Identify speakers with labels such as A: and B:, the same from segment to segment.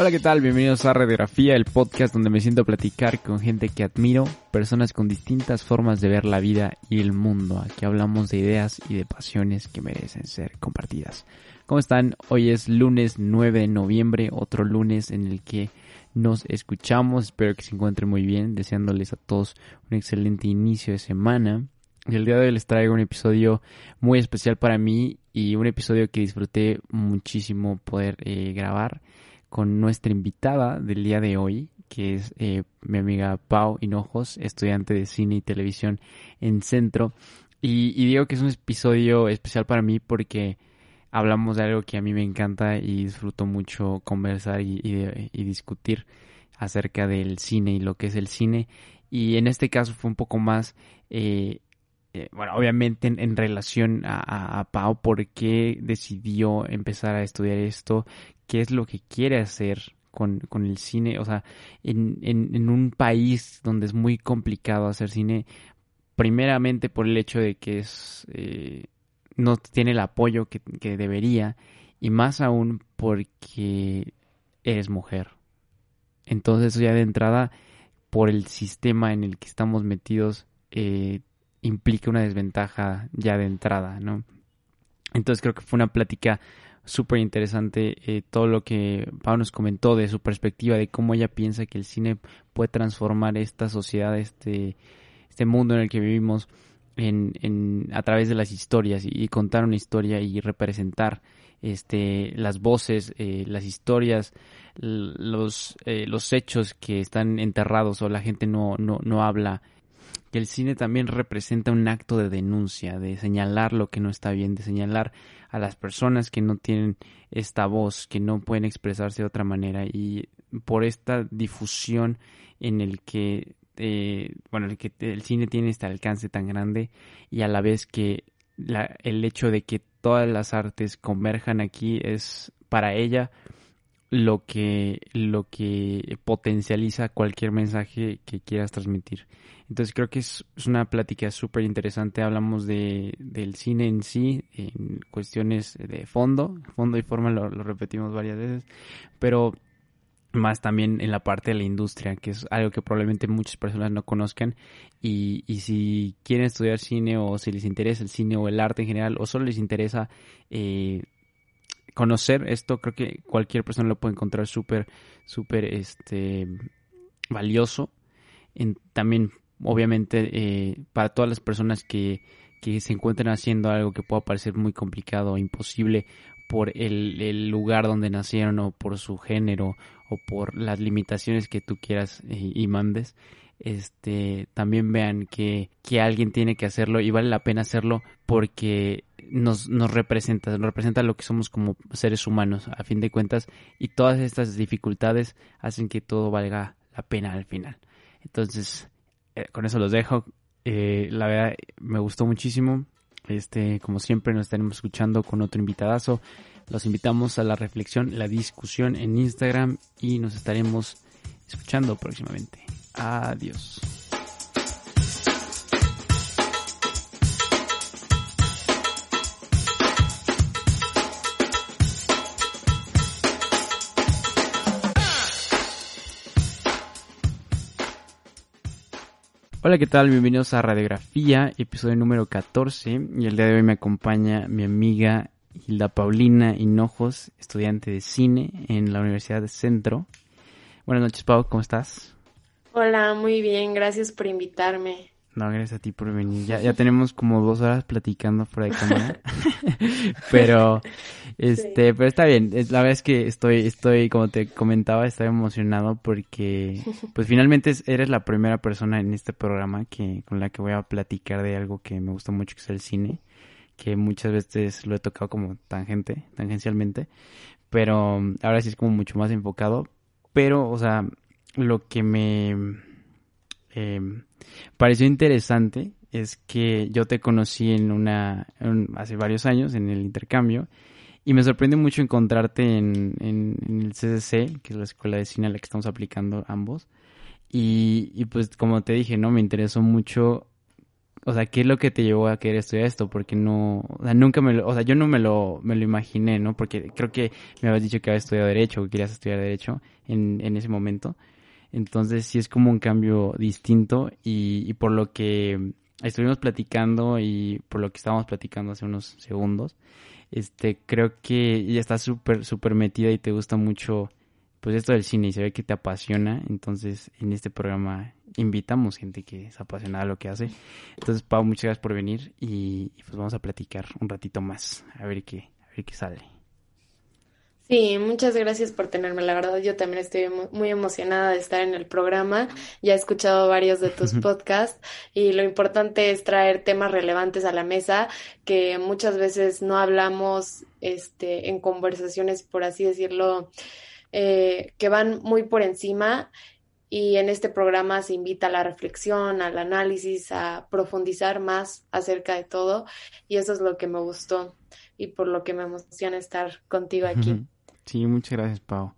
A: Hola, ¿qué tal? Bienvenidos a Radiografía, el podcast donde me siento a platicar con gente que admiro, personas con distintas formas de ver la vida y el mundo. Aquí hablamos de ideas y de pasiones que merecen ser compartidas. ¿Cómo están? Hoy es lunes 9 de noviembre, otro lunes en el que nos escuchamos. Espero que se encuentren muy bien, deseándoles a todos un excelente inicio de semana. Y el día de hoy les traigo un episodio muy especial para mí y un episodio que disfruté muchísimo poder eh, grabar con nuestra invitada del día de hoy, que es eh, mi amiga Pau Hinojos, estudiante de cine y televisión en Centro. Y, digo que es un episodio especial para mí porque hablamos de algo que a mí me encanta y disfruto mucho conversar y, discutir acerca del cine y lo que es el cine. Y en este caso fue un poco más, eh, eh, bueno, obviamente en, relación a, a, Pau, por qué decidió empezar a estudiar esto, qué es lo que quiere hacer con, el cine. O sea, en, en, un país donde es muy complicado hacer cine, primeramente por el hecho de que es eh, no tiene el apoyo que, debería y más aún porque eres mujer. Entonces ya de entrada, por el sistema en el que estamos metidos, eh, implica una desventaja ya de entrada, ¿no? Entonces creo que fue una plática súper interesante eh, todo lo que Pau nos comentó de su perspectiva, de cómo ella piensa que el cine puede transformar esta sociedad, este, este mundo en el que vivimos en, en, a través de las historias y, contar una historia y representar este, las voces, eh, las historias, los, eh, los hechos que están enterrados o la gente no, no, no habla que el cine también representa un acto de denuncia, de señalar lo que no está bien, de señalar a las personas que no tienen esta voz, que no pueden expresarse de otra manera. Y por esta difusión en el que eh, bueno, el que el cine tiene este alcance tan grande y a la vez que el hecho de que todas las artes converjan aquí es para ella lo que, lo que potencializa cualquier mensaje que quieras transmitir. Entonces creo que es, una plática súper interesante. Hablamos de, del cine en sí, en cuestiones de fondo, fondo y forma lo, repetimos varias veces, pero más también en la parte de la industria, que es algo que probablemente muchas personas no conozcan. Y, y si quieren estudiar cine o si les interesa el cine o el arte en general o solo les interesa eh, conocer esto, creo que cualquier persona lo puede encontrar súper, súper este, valioso. También, obviamente, eh, para todas las personas que, que se encuentren haciendo algo que pueda parecer muy complicado o imposible por el, el, lugar donde nacieron o por su género o por las limitaciones que tú quieras eh, y mandes, este, también vean que, que alguien tiene que hacerlo y vale la pena hacerlo porque nos, nos representa, nos representa lo que somos como seres humanos, a fin de cuentas, y todas estas dificultades hacen que todo valga la pena al final. Entonces, eh, con eso los dejo. Eh, la verdad, me gustó muchísimo. Este, como siempre, nos estaremos escuchando con otro invitadazo. Los invitamos a la reflexión, la discusión en Instagram y nos estaremos escuchando próximamente. Adiós. Hola, ¿qué tal? Bienvenidos a Radiografía, episodio número 14. Y el día de hoy me acompaña mi amiga Hilda Paulina Hinojos, estudiante de cine en la Universidad de Centro. Buenas noches, Pau, ¿cómo estás?
B: Hola, muy bien, gracias por invitarme.
A: No, gracias a ti por venir. Ya, ya tenemos como dos horas platicando fuera de cámara. pero, este, pero está bien. La verdad es que estoy, estoy, como te comentaba, estoy emocionado porque, pues finalmente eres la primera persona en este programa que, con la que voy a platicar de algo que me gusta mucho, que es el cine. Que muchas veces lo he tocado como tangente, tangencialmente. Pero ahora sí es como mucho más enfocado. Pero, o sea, lo que me eh, pareció interesante es que yo te conocí en una hace varios años en el intercambio y me sorprende mucho encontrarte en, en, el CCC, que es la escuela de cine a la que estamos aplicando ambos. Y, y, pues como te dije, ¿no? Me interesó mucho o sea, ¿qué es lo que te llevó a querer estudiar esto? Porque no, o sea, nunca me lo, o sea, yo no me lo, me lo imaginé, ¿no? Porque creo que me habías dicho que habías estudiado Derecho, que querías estudiar Derecho en, en ese momento. Entonces sí es como un cambio distinto y, y por lo que estuvimos platicando y por lo que estábamos platicando hace unos segundos, este, creo que ya estás súper, súper metida y te gusta mucho, pues esto del cine y se ve que te apasiona. Entonces, en este programa invitamos gente que es apasionada a lo que hace. Entonces, Pau, muchas gracias por venir y, y pues vamos a platicar un ratito más, a ver qué, a ver qué sale.
B: Sí, muchas gracias por tenerme. La verdad, yo también estoy muy emocionada de estar en el programa. Ya he escuchado varios de tus podcasts y lo importante es traer temas relevantes a la mesa que muchas veces no hablamos este, en conversaciones, por así decirlo, eh, que van muy por encima. Y en este programa se invita a la reflexión, al análisis, a profundizar más acerca de todo. Y eso es lo que me gustó y por lo que me emociona estar contigo aquí.
A: Sí, muchas gracias, Pau.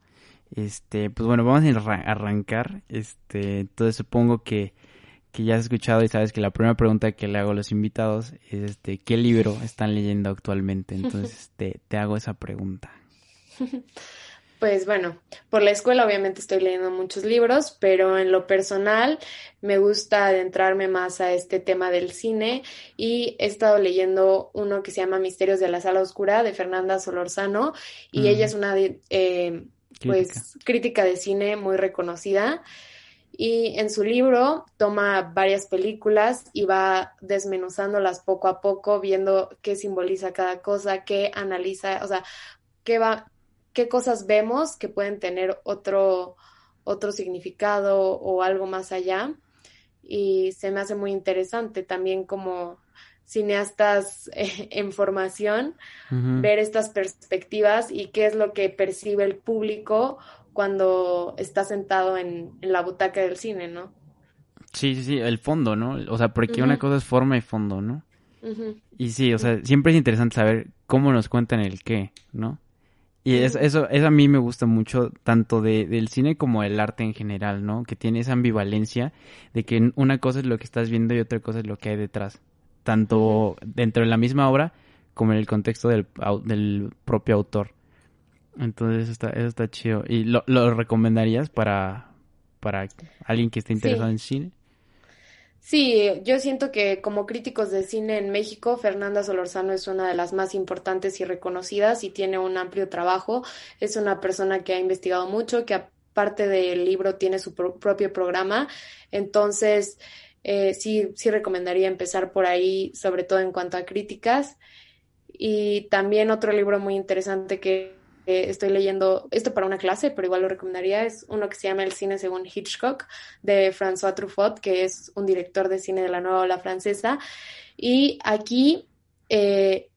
A: Este, pues bueno, vamos a arrancar. Este, entonces supongo que, que ya has escuchado y sabes que la primera pregunta que le hago a los invitados es este, ¿qué libro están leyendo actualmente? Entonces te, te hago esa pregunta.
B: Pues bueno, por la escuela obviamente estoy leyendo muchos libros, pero en lo personal me gusta adentrarme más a este tema del cine y he estado leyendo uno que se llama Misterios de la Sala Oscura de Fernanda Solorzano y ella es una eh, pues crítica de cine muy reconocida y en su libro toma varias películas y va desmenuzándolas poco a poco, viendo qué simboliza cada cosa, qué analiza, o sea, qué va qué cosas vemos que pueden tener otro, otro significado o algo más allá. Y se me hace muy interesante también como cineastas en formación, ver estas perspectivas y qué es lo que percibe el público cuando está sentado en, la butaca del cine, ¿no?
A: Sí, sí, sí, el fondo, ¿no? O sea, porque una cosa es forma y fondo, ¿no? Y sí, o sea, siempre es interesante saber cómo nos cuentan el qué, ¿no? Y eso, eso, a mí me gusta mucho, tanto de, del cine como del arte en general, ¿no? Que tiene esa ambivalencia de que una cosa es lo que estás viendo y otra cosa es lo que hay detrás. Tanto dentro de la misma obra como en el contexto del, del propio autor. Entonces eso está, eso está chido. ¿Y lo, lo recomendarías para, para alguien que esté interesado en cine?
B: Sí, yo siento que como críticos de cine en México, Fernanda Solorzano es una de las más importantes y reconocidas y tiene un amplio trabajo. Es una persona que ha investigado mucho, que aparte del libro tiene su propio programa. Entonces, eh, sí, sí recomendaría empezar por ahí, sobre todo en cuanto a críticas. Y también otro libro muy interesante que estoy leyendo esto para una clase, pero igual lo recomendaría, es uno que se llama El cine según Hitchcock, de François Truffaut, que es un director de cine de la nueva ola francesa. Y aquí, eh,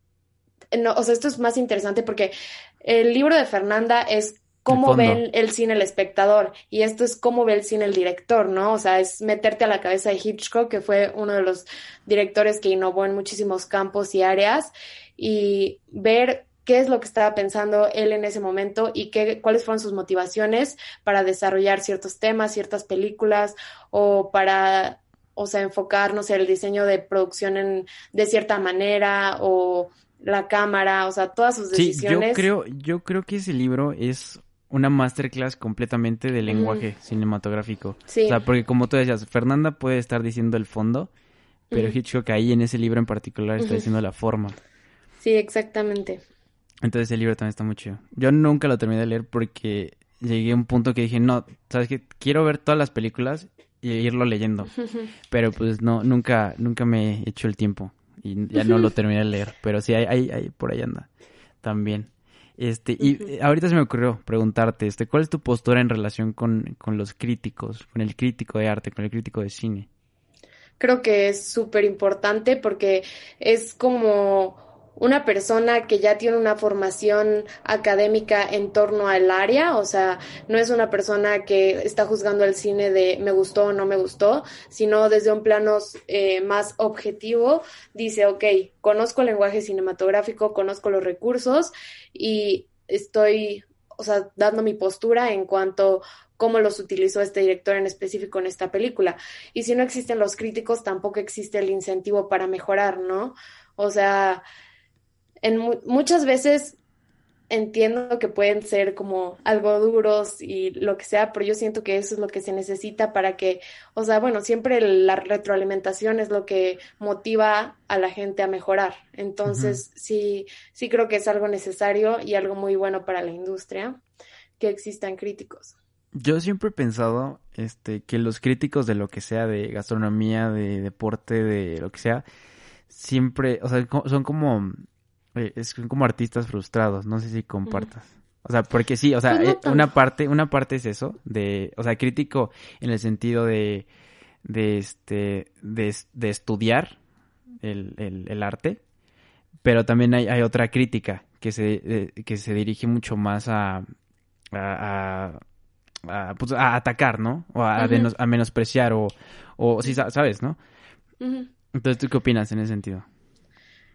B: no, o sea, esto es más interesante porque el libro de Fernanda es cómo ve el cine el espectador y esto es cómo ve el cine el director, ¿no? O sea, es meterte a la cabeza de Hitchcock, que fue uno de los directores que innovó en muchísimos campos y áreas, y ver qué es lo que estaba pensando él en ese momento y qué, cuáles fueron sus motivaciones para desarrollar ciertos temas, ciertas películas o para, o sea, enfocarnos en el diseño de producción en, de cierta manera o la cámara, o sea, todas sus decisiones.
A: Sí, yo creo, yo creo que ese libro es una masterclass completamente de lenguaje cinematográfico. Sí. O sea, porque como tú decías, Fernanda puede estar diciendo el fondo, pero Hitchcock ahí en ese libro en particular está diciendo la forma.
B: Sí, exactamente.
A: Entonces el libro también está muy chido. Yo nunca lo terminé de leer porque llegué a un punto que dije, no, sabes que quiero ver todas las películas y irlo leyendo. Pero pues no, nunca, nunca me he hecho el tiempo y ya no lo terminé de leer. Pero sí, hay, hay, por ahí anda también. Este, y ahorita se me ocurrió preguntarte, este, ¿cuál es tu postura en relación con, con los críticos, con el crítico de arte, con el crítico de cine?
B: Creo que es súper importante porque es como una persona que ya tiene una formación académica en torno al área, o sea, no es una persona que está juzgando el cine de me gustó o no me gustó, sino desde un plano eh, más objetivo, dice, ok, conozco el lenguaje cinematográfico, conozco los recursos y estoy o sea, dando mi postura en cuanto cómo los utilizó este director en específico en esta película. Y si no existen los críticos, tampoco existe el incentivo para mejorar, ¿no? O sea, en muchas veces entiendo que pueden ser como algo duros y lo que sea, pero yo siento que eso es lo que se necesita para que, o sea, bueno, siempre la retroalimentación es lo que motiva a la gente a mejorar. Entonces, sí, sí creo que es algo necesario y algo muy bueno para la industria que existan críticos.
A: Yo siempre he pensado este que los críticos de lo que sea, de gastronomía, de deporte, de lo que sea, siempre, o sea, son como es como artistas frustrados, no sé si compartas. O sea, porque sí, o sea, pues eh, una parte, una parte es eso, de, o sea, crítico en el sentido de, de este, de, de estudiar el, el, arte, pero también hay, hay otra crítica que se, eh, que se dirige mucho más a, a, a, pues, a atacar, ¿no? O a, a, menospreciar, o, o sí, sabes, ¿no? Entonces, ¿tú qué opinas en ese sentido?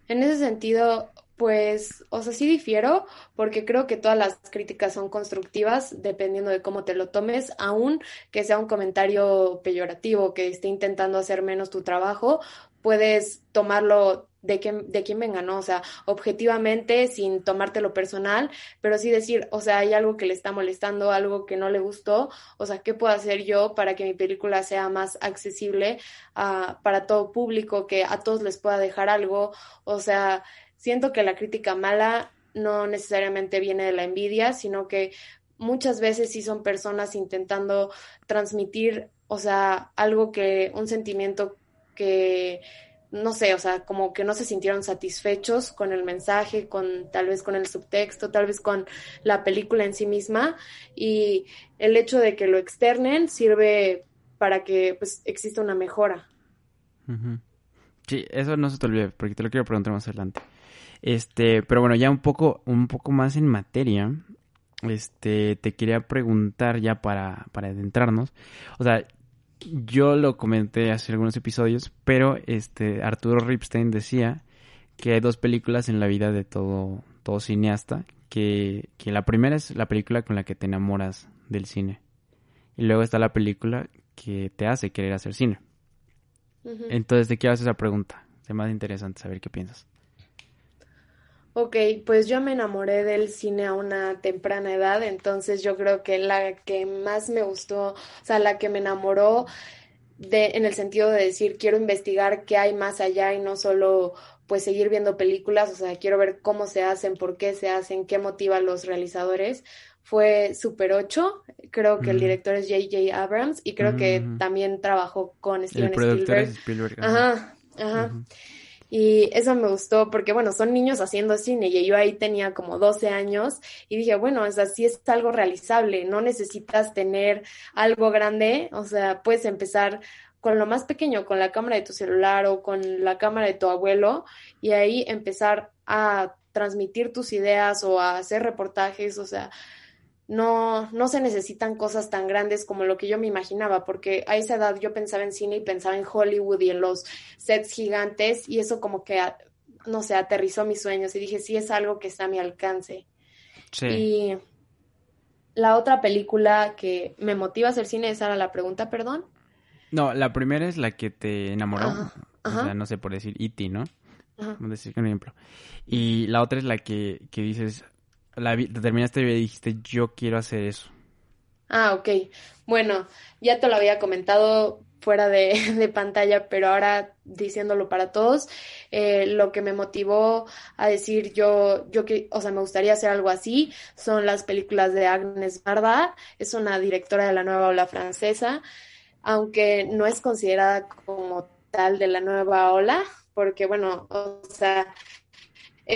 B: En ese sentido, pues, o sea, sí difiero, porque creo que todas las críticas son constructivas, dependiendo de cómo te lo tomes, aun que sea un comentario peyorativo, que esté intentando hacer menos tu trabajo, puedes tomarlo de, quién, de quién venga, ¿no? O sea, objetivamente, sin tomártelo personal, pero sí decir, o sea, hay algo que le está molestando, algo que no le gustó, o sea, ¿qué puedo hacer yo para que mi película sea más accesible ah, para todo público, que a todos les pueda dejar algo? O sea, siento que la crítica mala no necesariamente viene de la envidia, sino que muchas veces sí son personas intentando transmitir, o sea, algo que, un sentimiento que, no sé, o sea, como que no se sintieron satisfechos con el mensaje, con tal vez con el subtexto, tal vez con la película en sí misma, y el hecho de que lo externen sirve para que pues exista una mejora.
A: Sí, eso no se te olvide, porque te lo quiero preguntar más adelante. Este, pero bueno, ya un poco, un poco más en materia. Este, te quería preguntar ya para, para adentrarnos. O sea, yo lo comenté hace algunos episodios, pero este, Arturo Ripstein decía que hay dos películas en la vida de todo, todo cineasta. Que, que la primera es la película con la que te enamoras del cine. Y luego está la película que te hace querer hacer cine. Entonces te quiero hacer esa pregunta. Es más interesante saber qué piensas.
B: Ok, pues yo me enamoré del cine a una temprana edad, entonces yo creo que la que más me gustó, o sea, la que me enamoró de, en el sentido de decir, quiero investigar qué hay más allá y no solo pues seguir viendo películas, o sea, quiero ver cómo se hacen, por qué se hacen, qué motiva a los realizadores, fue Super 8, creo que el director es J.J. Abrams y creo que también trabajó con Steven Spielberg. Ajá, ajá. Y eso me gustó porque, bueno, son niños haciendo cine y yo ahí tenía como 12 años y dije, bueno, es así es algo realizable, no necesitas tener algo grande, o sea, puedes empezar con lo más pequeño, con la cámara de tu celular o con la cámara de tu abuelo y ahí empezar a transmitir tus ideas o a hacer reportajes, o sea, no, no se necesitan cosas tan grandes como lo que yo me imaginaba, porque a esa edad yo pensaba en cine y pensaba en Hollywood y en los sets gigantes y eso como que, no sé, aterrizó mis sueños y dije, sí, es algo que está a mi alcance. Sí. Y la otra película que me motiva a hacer cine, esa era la pregunta, perdón.
A: No, la primera es la que te enamoró, o sea, no sé por decir E.T., ¿no? Ajá. Vamos a decir un ejemplo. Y la otra es la que, que dices, terminaste y dijiste, yo quiero hacer eso?
B: Ah, ok. Bueno, ya te lo había comentado fuera de, pantalla, pero ahora diciéndolo para todos, eh, lo que me motivó a decir yo, yo que, o sea, me gustaría hacer algo así, son las películas de Agnes Barda, es una directora de la nueva ola francesa, aunque no es considerada como tal de la nueva ola, porque bueno, o sea,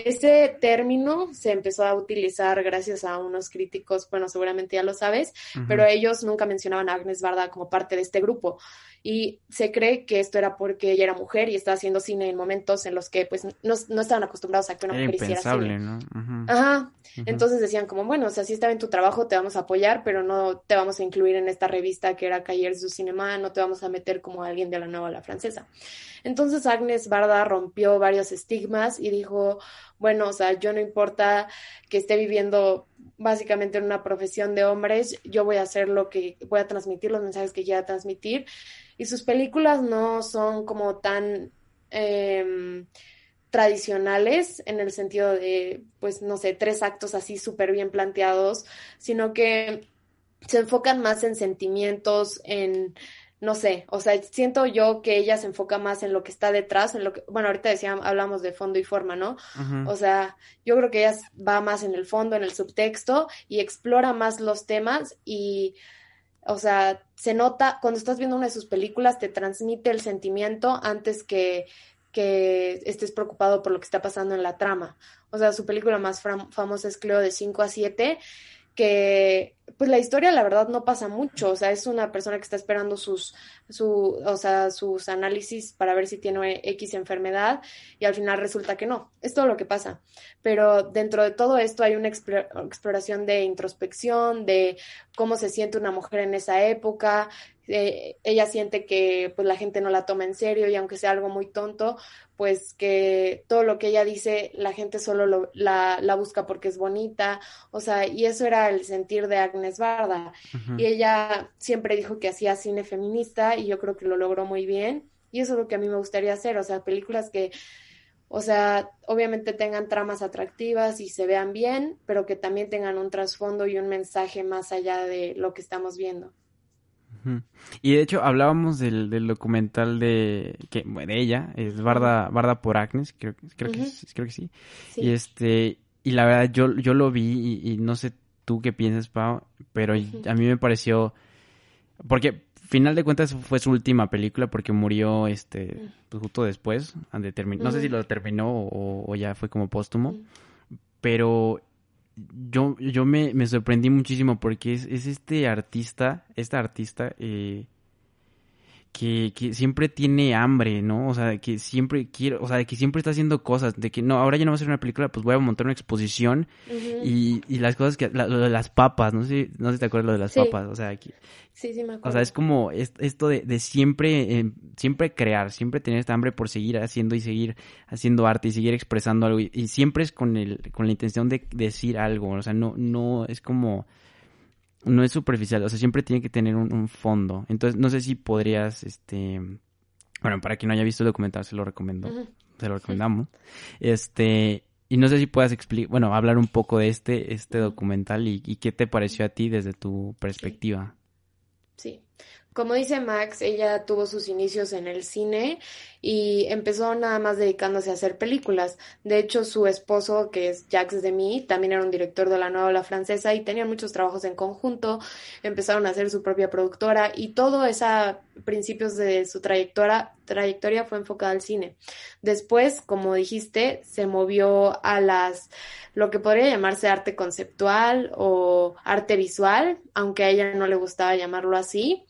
B: ese término se empezó a utilizar gracias a unos críticos, bueno, seguramente ya lo sabes, pero ellos nunca mencionaban a Agnes Barda como parte de este grupo. Y se cree que esto era porque ella era mujer y estaba haciendo cine en momentos en los que pues no, no estaban acostumbrados a que una mujer hiciera cine.
A: ¿no?
B: Ajá. Entonces decían como, bueno, o sea, si estaba en tu trabajo, te vamos a apoyar, pero no te vamos a incluir en esta revista que era Cahiers du Cinema, no te vamos a meter como alguien de la nueva la francesa. Entonces Agnes Barda rompió varios estigmas y dijo, bueno, o sea, yo no importa que esté viviendo básicamente en una profesión de hombres, yo voy a hacer lo que voy a transmitir, los mensajes que quiera transmitir. Y sus películas no son como tan em, tradicionales en el sentido de, pues, no sé, tres actos así súper bien planteados, sino que se enfocan más en sentimientos, en no sé, o sea, siento yo que ella se enfoca más en lo que está detrás, en lo que, bueno, ahorita decíamos, hablamos de fondo y forma, ¿no? O sea, yo creo que ella va más en el fondo, en el subtexto y explora más los temas y, o sea, se nota, cuando estás viendo una de sus películas, te transmite el sentimiento antes que, que estés preocupado por lo que está pasando en la trama. O sea, su película más famosa es Cleo de 5 a 7 que pues la historia la verdad no pasa mucho, o sea, es una persona que está esperando sus, su, o sea, sus análisis para ver si tiene X enfermedad y al final resulta que no, es todo lo que pasa. Pero dentro de todo esto hay una exploración de introspección, de cómo se siente una mujer en esa época, eh, ella siente que pues la gente no la toma en serio y aunque sea algo muy tonto, pues que todo lo que ella dice la gente solo la, la, busca porque es bonita, o sea, y eso era el sentir de Agnes Barda. Y ella siempre dijo que hacía cine feminista y yo creo que lo logró muy bien y eso es lo que a mí me gustaría hacer, o sea, películas que, o sea, obviamente tengan tramas atractivas y se vean bien, pero que también tengan un trasfondo y un mensaje más allá de lo que estamos viendo.
A: Y de hecho hablábamos del, del documental de que de ella, es Barda, Barda por Agnes, creo, creo, que, creo que sí. Y este, y la verdad yo, yo lo vi y, no sé tú qué piensas, Pau, pero a mí me pareció, porque final de cuentas fue su última película porque murió este pues, justo después, no sé si lo terminó o, o, ya fue como póstumo, pero yo, yo me, me sorprendí muchísimo porque es, es este artista, esta artista eh, que, que, siempre tiene hambre, ¿no? O sea, que siempre quiere, o sea, que siempre está haciendo cosas, de que no, ahora ya no va a ser una película, pues voy a montar una exposición y, y, las cosas que, lo de las papas, no sé, no sé si te acuerdas lo de las papas, o sea, que,
B: sí, sí me acuerdo.
A: O sea, es como esto de, de siempre, eh, siempre crear, siempre tener esta hambre por seguir haciendo y seguir haciendo arte y seguir expresando algo y, y siempre es con el, con la intención de decir algo, o sea, no, no, es como no es superficial, o sea, siempre tiene que tener un, fondo. Entonces, no sé si podrías, este, bueno, para quien no haya visto el documental, se lo recomiendo, se lo recomendamos. Este, y no sé si puedas explicar, bueno, hablar un poco de este, este documental y, qué te pareció a ti desde tu perspectiva.
B: Como dice Max, ella tuvo sus inicios en el cine y empezó nada más dedicándose a hacer películas. De hecho, su esposo, que es Jacques Demy, también era un director de la nueva ola francesa y tenían muchos trabajos en conjunto. Empezaron a hacer su propia productora y todo esa principios de su trayectoria, trayectoria fue enfocada al cine. Después, como dijiste, se movió a las lo que podría llamarse arte conceptual o arte visual, aunque a ella no le gustaba llamarlo así,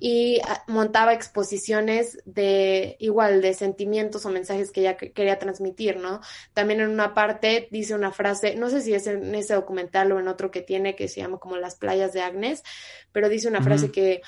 B: y ah, montaba exposiciones de igual de sentimientos o mensajes que ella quería transmitir, ¿no? También en una parte dice una frase, no sé si es en ese documental o en otro que tiene que se llama como Las playas de Agnes, pero dice una frase que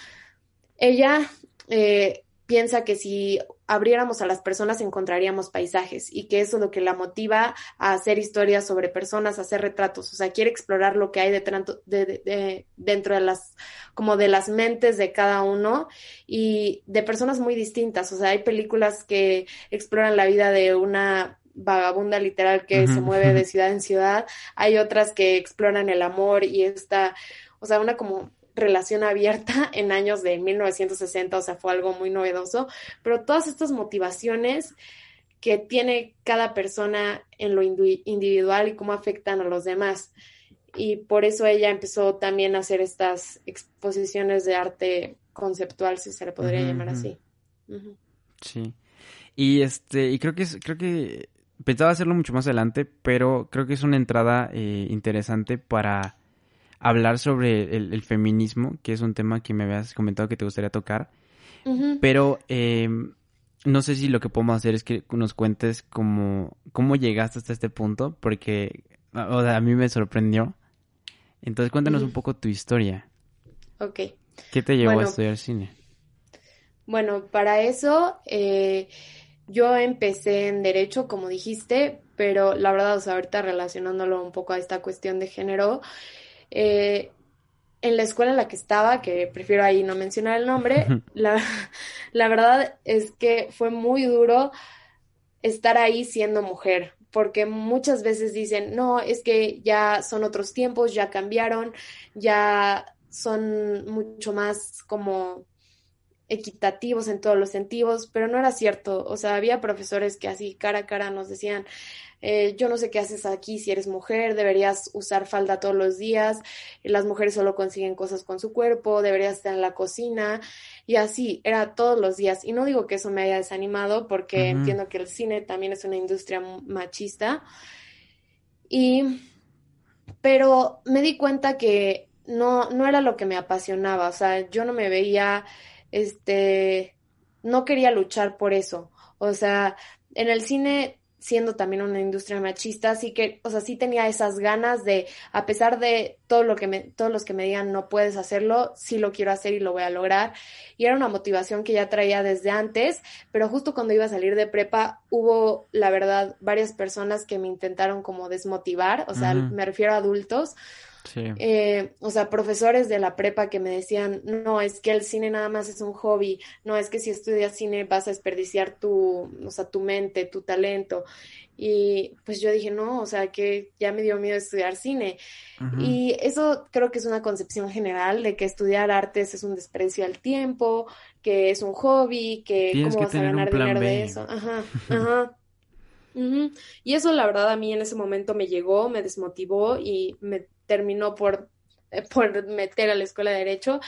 B: ella eh, piensa que si abriéramos a las personas encontraríamos paisajes y que eso es lo que la motiva a hacer historias sobre personas, a hacer retratos, o sea, quiere explorar lo que hay de, dentro de las, como de las mentes de cada uno y de personas muy distintas, o sea, hay películas que exploran la vida de una vagabunda literal que se mueve de ciudad en ciudad, hay otras que exploran el amor y esta, o sea, una como relación abierta en años de 1960, o sea, fue algo muy novedoso, pero todas estas motivaciones que tiene cada persona en lo individual y cómo afectan a los demás. Y por eso ella empezó también a hacer estas exposiciones de arte conceptual, si se le podría llamar así.
A: Sí. Y este, y creo que es, creo que pensaba hacerlo mucho más adelante, pero creo que es una entrada eh, interesante para hablar sobre el, feminismo, que es un tema que me habías comentado que te gustaría tocar. Pero eh, no sé si lo que podemos hacer es que nos cuentes cómo, cómo llegaste hasta este punto, porque o sea, a mí me sorprendió. Entonces cuéntanos un poco tu historia.
B: Ok.
A: ¿Qué te llevó a estudiar cine?
B: Bueno, para eso eh, yo empecé en derecho, como dijiste, pero la verdad, o sea, ahorita relacionándolo un poco a esta cuestión de género, eh, en la escuela en la que estaba, que prefiero ahí no mencionar el nombre, la, la verdad es que fue muy duro estar ahí siendo mujer, porque muchas veces dicen, no, es que ya son otros tiempos, ya cambiaron, ya son mucho más como equitativos en todos los sentidos, pero no era cierto. O sea, había profesores que así cara a cara nos decían, eh, yo no sé qué haces aquí si eres mujer, deberías usar falda todos los días, las mujeres solo consiguen cosas con su cuerpo, deberías estar en la cocina y así, era todos los días. Y no digo que eso me haya desanimado porque entiendo que el cine también es una industria machista. Y, pero me di cuenta que no, no era lo que me apasionaba, o sea, yo no me veía, este, no quería luchar por eso. O sea, en el cine siendo también una industria machista, así que, o sea, sí tenía esas ganas de, a pesar de todo lo que me, todos los que me digan no puedes hacerlo, sí lo quiero hacer y lo voy a lograr. Y era una motivación que ya traía desde antes, pero justo cuando iba a salir de prepa hubo, la verdad, varias personas que me intentaron como desmotivar, o sea, me refiero a adultos, eh, o sea, profesores de la prepa que me decían, no, es que el cine nada más es un hobby, no, es que si estudias cine vas a desperdiciar tu, o sea, tu mente, tu talento. Y pues yo dije, no, o sea, que ya me dio miedo estudiar cine. Y eso creo que es una concepción general de que estudiar artes es un desprecio al tiempo, que es un hobby, que cómo vas a ganar dinero de eso. Ajá, ajá. Y eso la verdad a mí en ese momento me llegó, me desmotivó y me terminó por, eh, por meter a la escuela de derecho.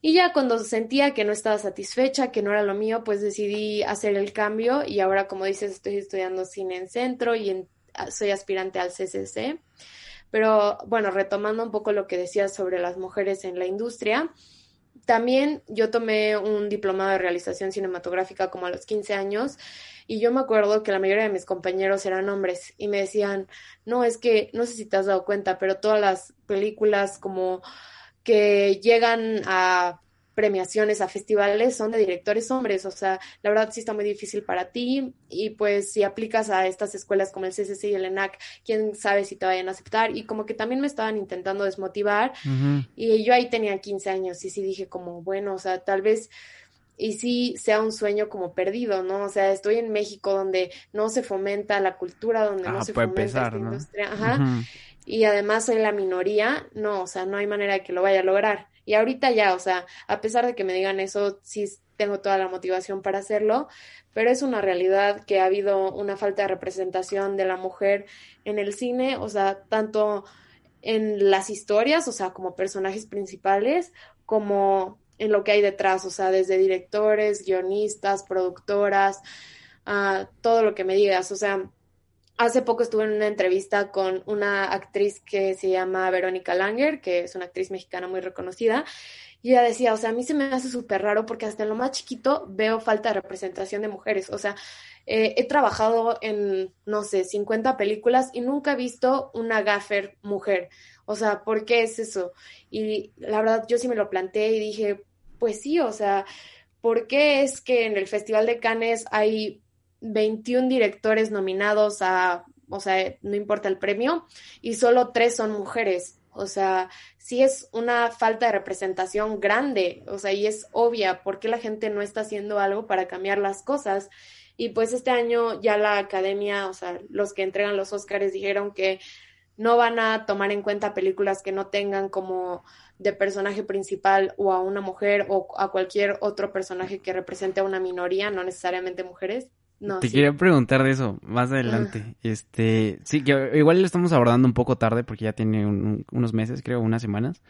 B: Y ya cuando sentía que no estaba satisfecha, que no era lo mío, pues decidí hacer el cambio y ahora, como dices, estoy estudiando cine en centro y soy aspirante al CCC. Pero bueno, retomando un poco lo que decías sobre las mujeres en la industria, también yo tomé un diplomado de realización cinematográfica como a los 15 años y yo me acuerdo que la mayoría de mis compañeros eran hombres y me decían, no, es que no sé si te has dado cuenta, pero todas las películas como que llegan a premiaciones, a festivales, son de directores hombres. O sea, la verdad sí está muy difícil para ti. Y pues si aplicas a estas escuelas como el CCC y el ENAC, quién sabe si te vayan a aceptar. Y como que también me estaban intentando desmotivar. Y yo ahí tenía 15 años y sí dije como, bueno, o sea, tal vez y sí sea un sueño como perdido, ¿no? O sea, estoy en México donde no se fomenta la cultura, donde no se fomenta esta industria, ajá. Y además soy la minoría, no, o sea, no hay manera de que lo vaya a lograr. Y ahorita ya, o sea, a pesar de que me digan eso, sí tengo toda la motivación para hacerlo, pero es una realidad que ha habido una falta de representación de la mujer en el cine, o sea, tanto en las historias, o sea, como personajes principales, como en lo que hay detrás, o sea, desde directores, guionistas, productoras, uh, todo lo que me digas, o sea, hace poco estuve en una entrevista con una actriz que se llama Verónica Langer, que es una actriz mexicana muy reconocida, y ella decía, o sea, a mí se me hace súper raro porque hasta en lo más chiquito veo falta de representación de mujeres, o sea, eh, he trabajado en, no sé, 50 películas y nunca he visto una gaffer mujer. O sea, ¿por qué es eso? Y la verdad, yo sí me lo planteé y dije, pues sí, o sea, ¿por qué es que en el Festival de Cannes hay 21 directores nominados a, o sea, no importa el premio, y solo tres son mujeres? O sea, sí es una falta de representación grande, o sea, y es obvia, ¿por qué la gente no está haciendo algo para cambiar las cosas? Y pues este año ya la academia, o sea, los que entregan los Óscares dijeron que no van a tomar en cuenta películas que no tengan como de personaje principal o a una mujer o a cualquier otro personaje que represente a una minoría, no necesariamente mujeres. No,
A: Te quería preguntar de eso más adelante. Este, sí, que igual lo estamos abordando un poco tarde porque ya tiene unos meses, creo, unas semanas.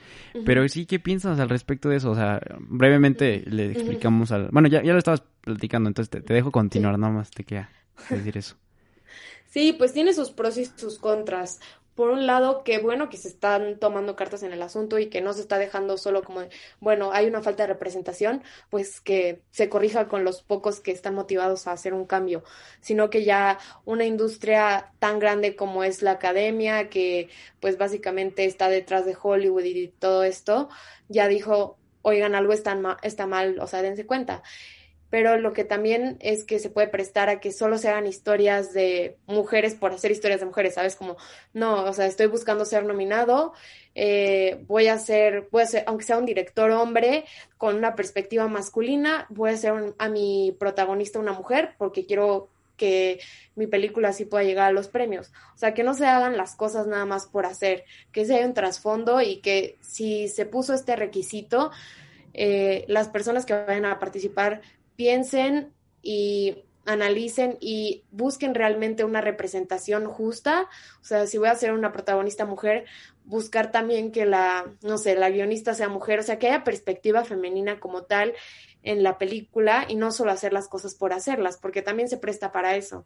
A: Pero sí, ¿qué piensas al respecto de eso? O sea, brevemente le explicamos al... Bueno, ya, ya lo estabas platicando, entonces te, dejo continuar, nada más te queda decir eso.
B: Sí, pues tiene sus pros y sus contras por un lado, qué bueno que se están tomando cartas en el asunto y que no se está dejando solo como bueno, hay una falta de representación, pues que se corrija con los pocos que están motivados a hacer un cambio, sino que ya una industria tan grande como es la academia, que pues básicamente está detrás de Hollywood y todo esto, ya dijo, oigan, algo está, está mal, o sea, dense cuenta pero lo que también es que se puede prestar a que solo se hagan historias de mujeres por hacer historias de mujeres, ¿sabes? Como, no, o sea, estoy buscando ser nominado, eh, voy a ser, voy a ser, aunque sea un director hombre con una perspectiva masculina, voy a hacer a mi protagonista una mujer porque quiero que mi película así pueda llegar a los premios. O sea, que no se hagan las cosas nada más por hacer, que se haya un trasfondo y que si se puso este requisito, eh, las personas que vayan a participar piensen y analicen y busquen realmente una representación justa. O sea, si voy a ser una protagonista mujer, buscar también que la, no sé, la guionista sea mujer, o sea, que haya perspectiva femenina como tal en la película y no solo hacer las cosas por hacerlas, porque también se presta para eso.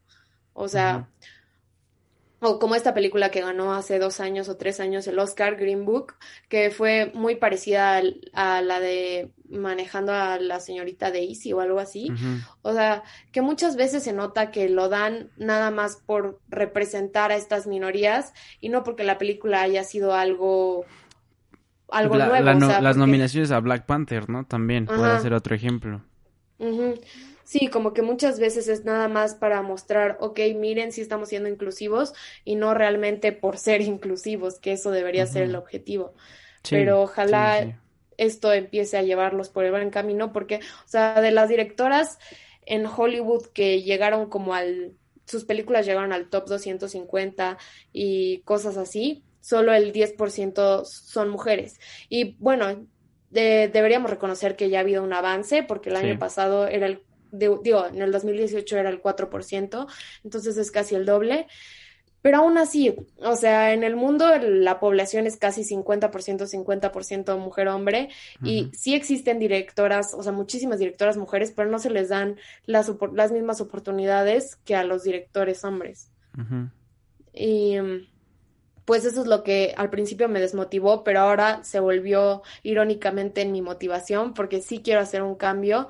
B: O sea, o como esta película que ganó hace dos años o tres años el Oscar, Green Book, que fue muy parecida a, la de manejando a la señorita Daisy o algo así. O sea, que muchas veces se nota que lo dan nada más por representar a estas minorías y no porque la película haya sido algo algo nuevo.
A: las nominaciones a Black Panther, ¿no? También puede ser otro ejemplo.
B: Sí, como que muchas veces es nada más para mostrar, ok, miren si estamos siendo inclusivos y no realmente por ser inclusivos, que eso debería ser el objetivo. Pero ojalá esto empiece a llevarlos por el buen camino, porque, o sea, de las directoras en Hollywood que llegaron como al, sus películas llegaron al top 250 y cosas así, solo el 10% son mujeres. Y bueno, deberíamos reconocer que ya ha habido un avance, porque el año pasado era el digo, en el 2018 era el 4%, entonces es casi el doble. Pero aún así, o sea, en el mundo la población es casi 50%, 50% mujer-hombre y sí existen directoras, o sea, muchísimas directoras mujeres, pero no se les dan las, las mismas oportunidades que a los directores hombres. Y pues eso es lo que al principio me desmotivó, pero ahora se volvió irónicamente en mi motivación porque sí quiero hacer un cambio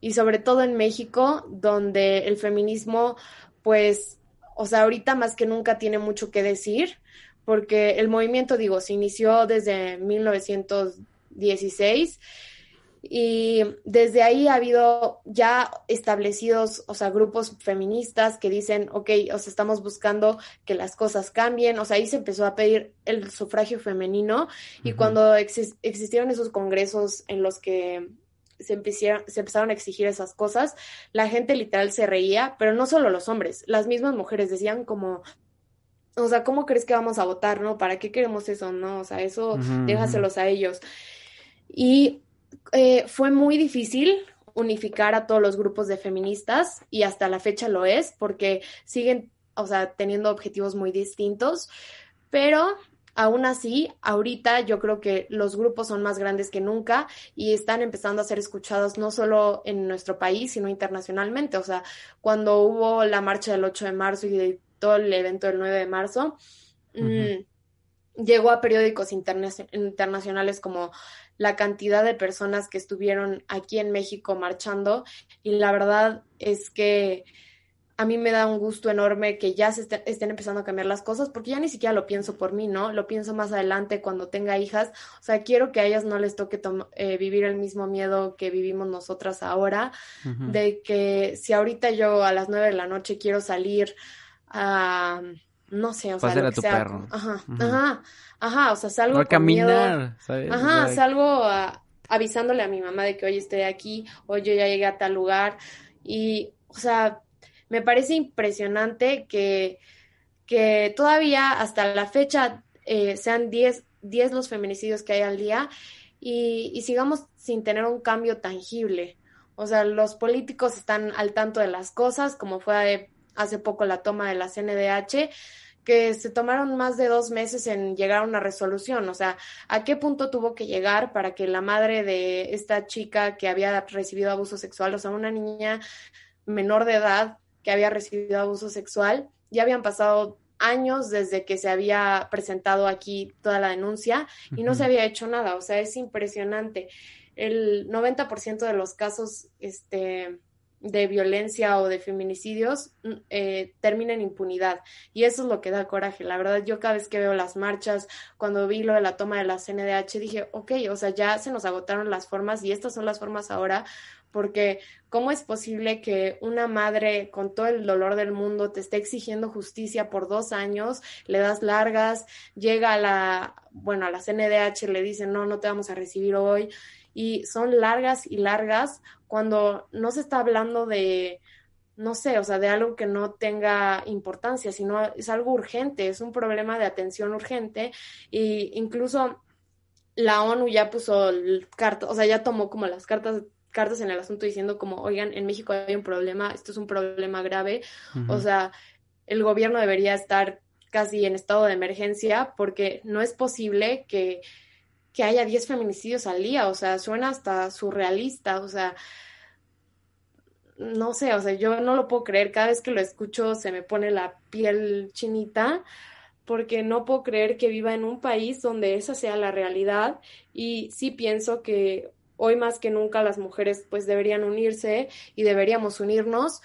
B: y sobre todo en México, donde el feminismo, pues, o sea, ahorita más que nunca tiene mucho que decir, porque el movimiento, digo, se inició desde 1916 y desde ahí ha habido ya establecidos, o sea, grupos feministas que dicen, ok, o sea, estamos buscando que las cosas cambien, o sea, ahí se empezó a pedir el sufragio femenino y cuando existieron esos congresos en los que se, se empezaron a exigir esas cosas, la gente literal se reía, pero no solo los hombres, las mismas mujeres decían como, o sea, ¿cómo crees que vamos a votar, no? ¿Para qué queremos eso, no? O sea, eso déjaselos a ellos. Y eh, fue muy difícil unificar a todos los grupos de feministas y hasta la fecha lo es porque siguen, o sea, teniendo objetivos muy distintos, pero Aún así, ahorita yo creo que los grupos son más grandes que nunca y están empezando a ser escuchados no solo en nuestro país, sino internacionalmente. O sea, cuando hubo la marcha del 8 de marzo y todo el evento del 9 de marzo, mm, llegó a periódicos internacionales como la cantidad de personas que estuvieron aquí en México marchando y la verdad es que a mí me da un gusto enorme que ya se estén empezando a cambiar las cosas, porque ya ni siquiera lo pienso por mí, ¿no? Lo pienso más adelante cuando tenga hijas. O sea, quiero que a ellas no les toque eh, vivir el mismo miedo que vivimos nosotras ahora, de que si ahorita yo a las nueve de la noche quiero salir a, no sé, o sea,
A: a tu perro.
B: Ajá, ajá, ajá, o sea, salgo
A: a caminar, ¿sabes?
B: Ajá, salgo avisándole a mi mamá de que hoy estoy aquí, o yo ya llegué a tal lugar, y, o sea, me parece impresionante que, que todavía hasta la fecha eh, sean 10, los feminicidios que hay al día y, sigamos sin tener un cambio tangible. O sea, los políticos están al tanto de las cosas, como fue hace poco la toma de la CNDH, que se tomaron más de dos meses en llegar a una resolución. O sea, ¿a qué punto tuvo que llegar para que la madre de esta chica que había recibido abuso sexual, o sea, una niña menor de edad, que había recibido abuso sexual. Ya habían pasado años desde que se había presentado aquí toda la denuncia y no se había hecho nada, o sea, es impresionante. El 90% de los casos este, de violencia o de feminicidios mm, eh, termina en impunidad y eso es lo que da coraje. La verdad, yo cada vez que veo las marchas, cuando vi lo de la toma de la CNDH, dije, ok, o sea, ya se nos agotaron las formas y estas son las formas ahora porque ¿cómo es posible que una madre con todo el dolor del mundo te esté exigiendo justicia por dos años, le das largas, llega a la, bueno, a la CNDH, le dicen, no, no te vamos a recibir hoy, y son largas y largas cuando no se está hablando de, no sé, o sea, de algo que no tenga importancia, sino es algo urgente, es un problema de atención urgente, e incluso la ONU ya puso cartas, o sea, ya tomó como las cartas cartas en el asunto diciendo como, oigan, en México hay un problema, esto es un problema grave, o sea, el gobierno debería estar casi en estado de emergencia porque no es posible que, que haya 10 feminicidios al día, o sea, suena hasta surrealista, o sea, no sé, o sea, yo no lo puedo creer, cada vez que lo escucho se me pone la piel chinita porque no puedo creer que viva en un país donde esa sea la realidad. Y sí pienso que hoy más que nunca las mujeres pues deberían unirse y deberíamos unirnos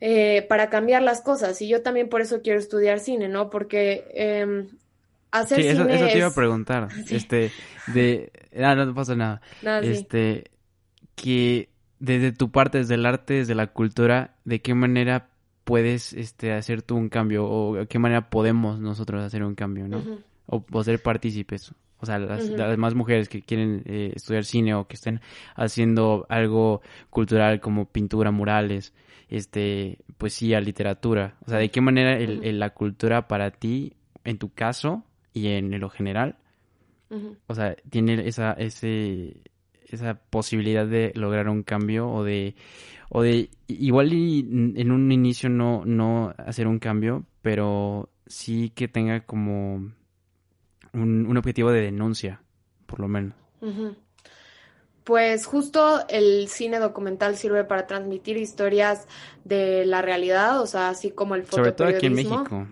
B: eh, para cambiar las cosas. Y yo también por eso quiero estudiar cine, ¿no? Porque eh, hacer
A: sí,
B: eso,
A: eso te iba a preguntar. Este, de... Ah, no, no pasa nada. este, que desde tu parte, desde el arte, desde la cultura, ¿de qué manera puedes este, hacer tú un cambio? ¿O de qué manera podemos nosotros hacer un cambio, no? o, o ser partícipes. O sea, las, demás mujeres que quieren eh, estudiar cine o que estén haciendo algo cultural como pintura, murales, este, poesía, literatura. O sea, ¿de qué manera el, la cultura para ti, en tu caso y en lo general, o sea, tiene esa, ese, esa posibilidad de lograr un cambio o de, o de igual y en un inicio no, no hacer un cambio, pero sí que tenga como un, objetivo de denuncia, por lo menos.
B: Pues justo el cine documental sirve para transmitir historias de la realidad, o sea, así como el
A: Sobre todo aquí en México.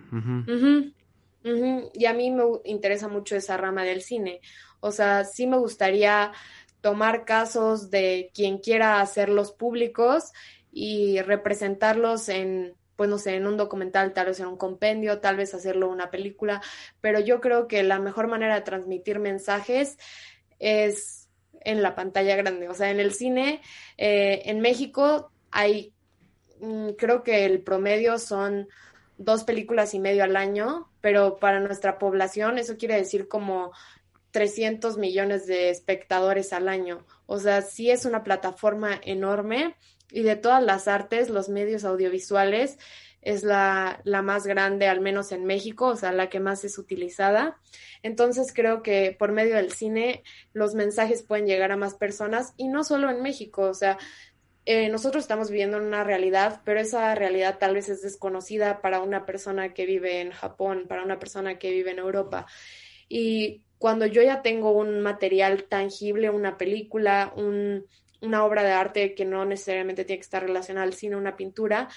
B: Y a mí me interesa mucho esa rama del cine. O sea, sí me gustaría tomar casos de quien quiera hacerlos públicos y representarlos en pues no sé, en un documental, tal vez en un compendio, tal vez hacerlo una película, pero yo creo que la mejor manera de transmitir mensajes es en la pantalla grande, o sea, en el cine, eh, en México hay, mm, creo que el promedio son dos películas y medio al año, pero para nuestra población eso quiere decir como 300 millones de espectadores al año. O sea, sí es una plataforma enorme y de todas las artes, los medios audiovisuales es la, la, más grande, al menos en México, o sea, la que más es utilizada. Entonces creo que por medio del cine los mensajes pueden llegar a más personas y no solo en México, o sea, eh, nosotros estamos viviendo en una realidad, pero esa realidad tal vez es desconocida para una persona que vive en Japón, para una persona que vive en Europa. Y cuando yo ya tengo un material tangible, una película, un, una obra de arte que no necesariamente tiene que estar relacionada al cine, una pintura,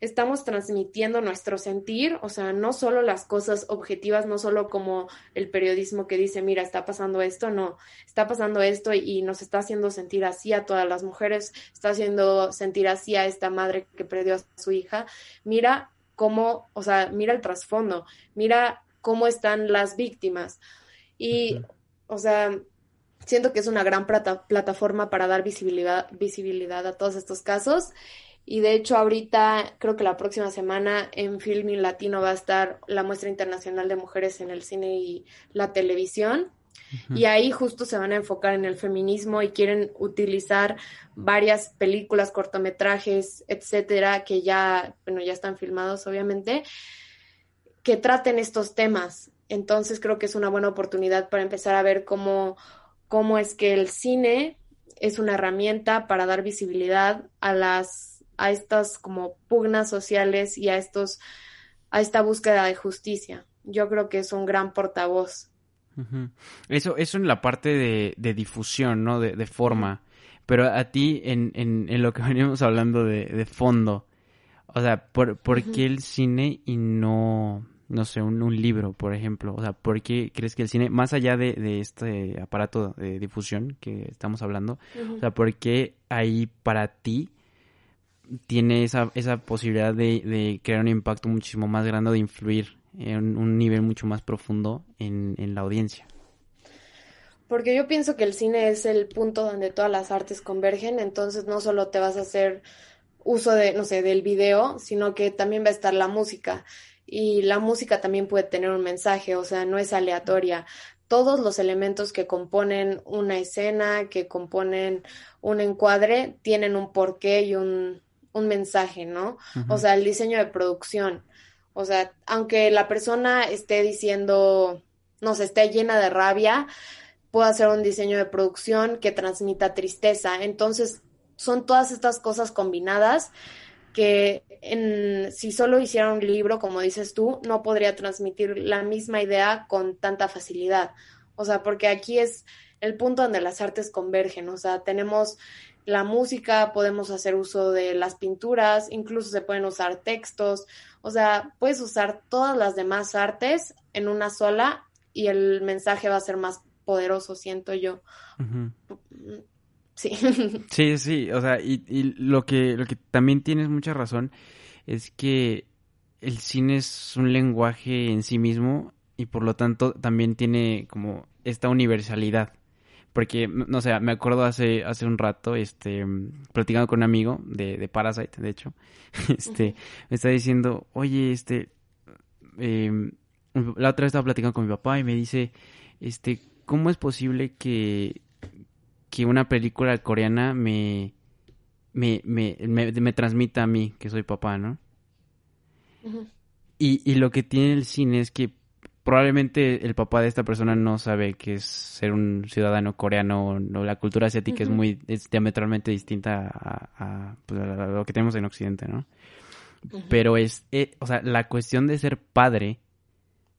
B: estamos transmitiendo nuestro sentir, o sea, no solo las cosas objetivas, no solo como el periodismo que dice, mira, está pasando esto, no, está pasando esto y nos está haciendo sentir así a todas las mujeres, está haciendo sentir así a esta madre que perdió a su hija. Mira cómo, o sea, mira el trasfondo, mira cómo están las víctimas. Y, o sea, siento que es una gran plataforma para dar visibilidad, visibilidad a todos estos casos. Y de hecho, ahorita creo que la próxima semana en Filming Latino va a estar la muestra internacional de mujeres en el cine y la televisión. Y ahí justo se van a enfocar en el feminismo y quieren utilizar varias películas, cortometrajes, etcétera, que ya, bueno, ya están filmados, obviamente, que traten estos temas. Entonces creo que es una buena oportunidad para empezar a ver cómo cómo es que el cine es una herramienta para dar visibilidad a las a estas como pugnas sociales y a estos a esta búsqueda de justicia. Yo creo que es un gran portavoz.
A: Eso, eso en la parte de, de difusión, ¿no? De, forma. Pero a ti, en, en, en, lo que veníamos hablando de, de fondo, O sea, ¿por, por qué el cine y no, no sé, un, un, libro, por ejemplo? O sea, ¿por qué crees que el cine, más allá de, de este aparato de difusión que estamos hablando, o sea, ¿por qué ahí para ti tiene esa, esa posibilidad de, de crear un impacto muchísimo más grande, de influir en un nivel mucho más profundo en, en la audiencia?
B: Porque yo pienso que el cine es el punto donde todas las artes convergen, entonces no solo te vas a hacer uso de, no sé, del video, sino que también va a estar la música. Y la música también puede tener un mensaje, o sea, no es aleatoria. Todos los elementos que componen una escena, que componen un encuadre, tienen un porqué y un, un mensaje, ¿no? O sea, el diseño de producción. O sea, aunque la persona esté diciendo, no sé, esté llena de rabia, puedo hacer un diseño de producción que transmita tristeza. Entonces, son todas estas cosas combinadas que en, si solo hiciera un libro, como dices tú, no podría transmitir la misma idea con tanta facilidad. O sea, porque aquí es el punto donde las artes convergen. O sea, tenemos la música, podemos hacer uso de las pinturas, incluso se pueden usar textos. O sea, puedes usar todas las demás artes en una sola y el mensaje va a ser más poderoso, siento yo. Sí.
A: Sí, sí, o sea, y, y, lo que lo que también tienes mucha razón es que el cine es un lenguaje en sí mismo y por lo tanto también tiene como esta universalidad. Porque, no sé, me acuerdo hace, hace un rato, este, platicando con un amigo de, de Parasite, de hecho, este, me está diciendo, oye, este, eh, la otra vez estaba platicando con mi papá y me dice, este, ¿cómo es posible que, que una película coreana me, me, me, me, transmita a mí, que soy papá, ¿no? y, y lo que tiene el cine es que probablemente el papá de esta persona no sabe que es ser un ciudadano coreano o la cultura asiática es muy es diametralmente distinta a, pues, a, lo que tenemos en Occidente, ¿no? Pero es, eh, o sea, la cuestión de ser padre,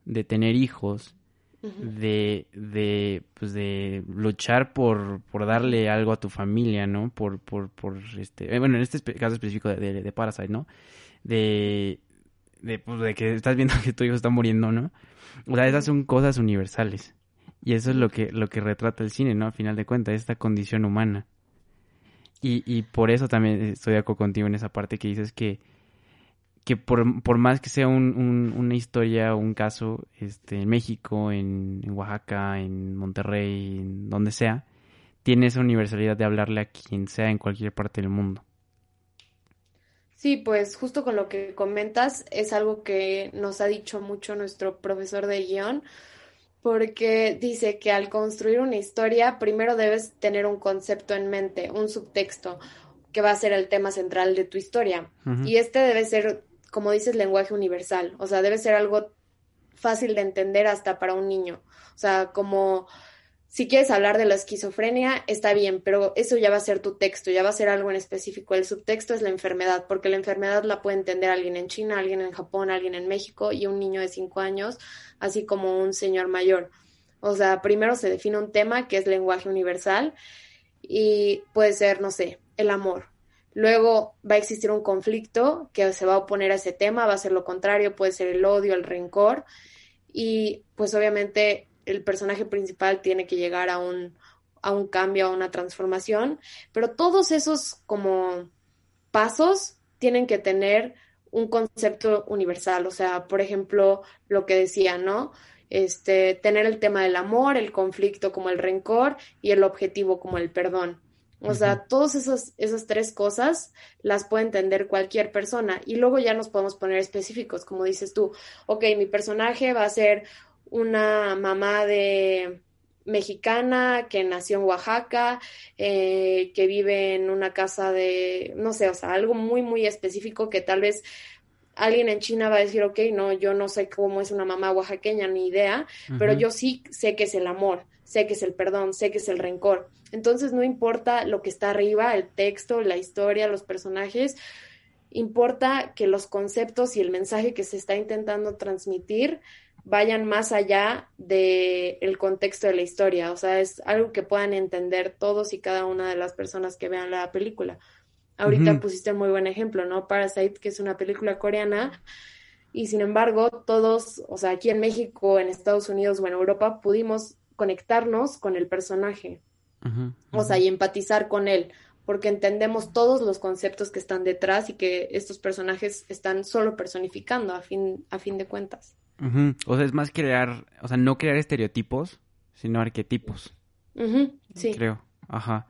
A: de tener hijos, de, de, pues de luchar por, por darle algo a tu familia, ¿no? Por, por, por este, eh, bueno, en este caso específico de, de, Parasite, ¿no? De, de, pues, de que estás viendo que tu hijo está muriendo, ¿no? O sea, esas son cosas universales. Y eso es lo que, lo que retrata el cine, ¿no? A final de cuentas, esta condición humana. Y, y por eso también estoy de acuerdo contigo en esa parte que dices que, que por, por más que sea un, una historia o un caso este, en México, en, Oaxaca, en Monterrey, en donde sea, tiene esa universalidad de hablarle a quien sea en cualquier parte del mundo.
B: Sí, pues justo con lo que comentas es algo que nos ha dicho mucho nuestro profesor de guion, porque dice que al construir una historia primero debes tener un concepto en mente, un subtexto, que va a ser el tema central de tu historia. Y este debe ser como dices, lenguaje universal. O sea, debe ser algo fácil de entender hasta para un niño. O sea, como si quieres hablar de la esquizofrenia, está bien, pero eso ya va a ser tu texto, ya va a ser algo en específico. El subtexto es la enfermedad, porque la enfermedad la puede entender alguien en China, alguien en Japón, alguien en México y un niño de cinco años, así como un señor mayor. O sea, primero se define un tema que es lenguaje universal y puede ser, no sé, el amor. Luego va a existir un conflicto que se va a oponer a ese tema, va a ser lo contrario, puede ser el odio, el rencor. Y pues obviamente el personaje principal tiene que llegar a un, a un cambio, a una transformación. Pero todos esos como pasos tienen que tener un concepto universal. O sea, por ejemplo, lo que decía, ¿no? Este, tener el tema del amor, el conflicto como el rencor y el objetivo como el perdón. O sea, todas esas, esas tres cosas las puede entender cualquier persona. Y luego ya nos podemos poner específicos, como dices tú, ok, mi personaje va a ser una mamá de mexicana que nació en Oaxaca, eh, que vive en una casa de, no sé, o sea, algo muy, muy específico que tal vez alguien en China va a decir, ok, no, yo no sé cómo es una mamá oaxaqueña, ni idea, pero yo sí sé que es el amor, sé que es el perdón, sé que es el rencor. Entonces no importa lo que está arriba, el texto, la historia, los personajes, importa que los conceptos y el mensaje que se está intentando transmitir vayan más allá del el contexto de la historia, o sea, es algo que puedan entender todos y cada una de las personas que vean la película. ahorita pusiste un muy buen ejemplo, ¿no? Parasite, que es una película coreana, y sin embargo, todos, o sea, aquí en México, en Estados Unidos o en Europa, pudimos conectarnos con el personaje, o sea, y empatizar con él, porque entendemos todos los conceptos que están detrás y que estos personajes están solo personificando a fin, a fin de cuentas.
A: O sea, es más crear, o sea, no crear estereotipos, sino arquetipos.
B: Sí.
A: Creo, ajá.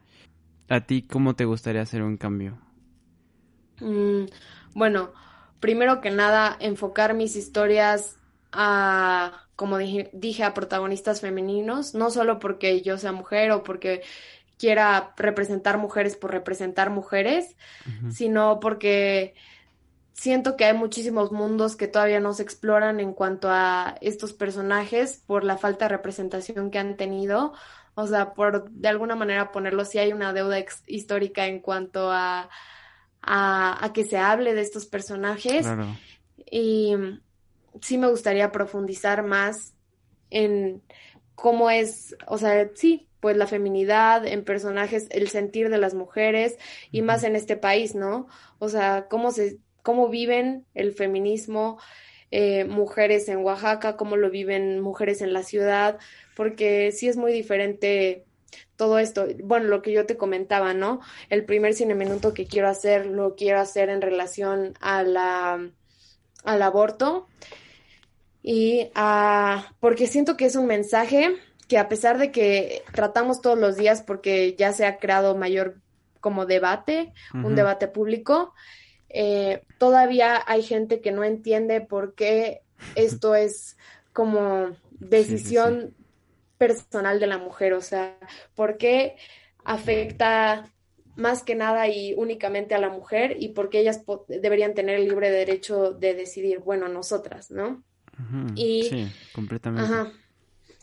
A: ¿A ti cómo te gustaría hacer un cambio?
B: Mm, bueno, primero que nada, enfocar mis historias a, como dije, dije, a protagonistas femeninos, no solo porque yo sea mujer o porque quiera representar mujeres por representar mujeres, sino porque siento que hay muchísimos mundos que todavía no se exploran en cuanto a estos personajes por la falta de representación que han tenido. O sea, por de alguna manera ponerlo, si hay una deuda histórica en cuanto a, a, que se hable de estos personajes. Y sí me gustaría profundizar más en cómo es, o sea, sí, pues la feminidad en personajes, el sentir de las mujeres y más en este país, ¿no? O sea, cómo se, cómo viven el feminismo eh, mujeres en Oaxaca, cómo lo viven mujeres en la ciudad, porque sí es muy diferente todo esto. Bueno, lo que yo te comentaba, ¿no? El primer cine minuto que quiero hacer, lo quiero hacer en relación a la, al aborto. Y a, porque siento que es un mensaje que a pesar de que tratamos todos los días porque ya se ha creado mayor como debate, un debate público, eh, todavía hay gente que no entiende por qué esto es como decisión personal de la mujer, o sea, por qué afecta más que nada y únicamente a la mujer y por qué ellas deberían tener el libre derecho de decidir, bueno, nosotras, ¿no?
A: Y, sí, completamente. Ajá,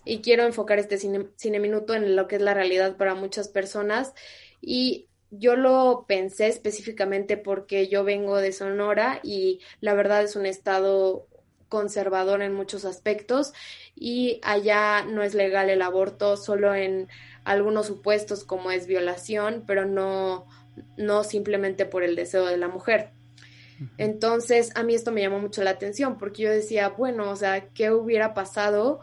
B: y quiero enfocar este cine, cine minuto en lo que es la realidad para muchas personas y yo lo pensé específicamente porque yo vengo de Sonora y la verdad es un estado conservador en muchos aspectos y allá no es legal el aborto solo en algunos supuestos como es violación, pero no no simplemente por el deseo de la mujer. Entonces, a mí esto me llamó mucho la atención porque yo decía, bueno, o sea, ¿qué hubiera pasado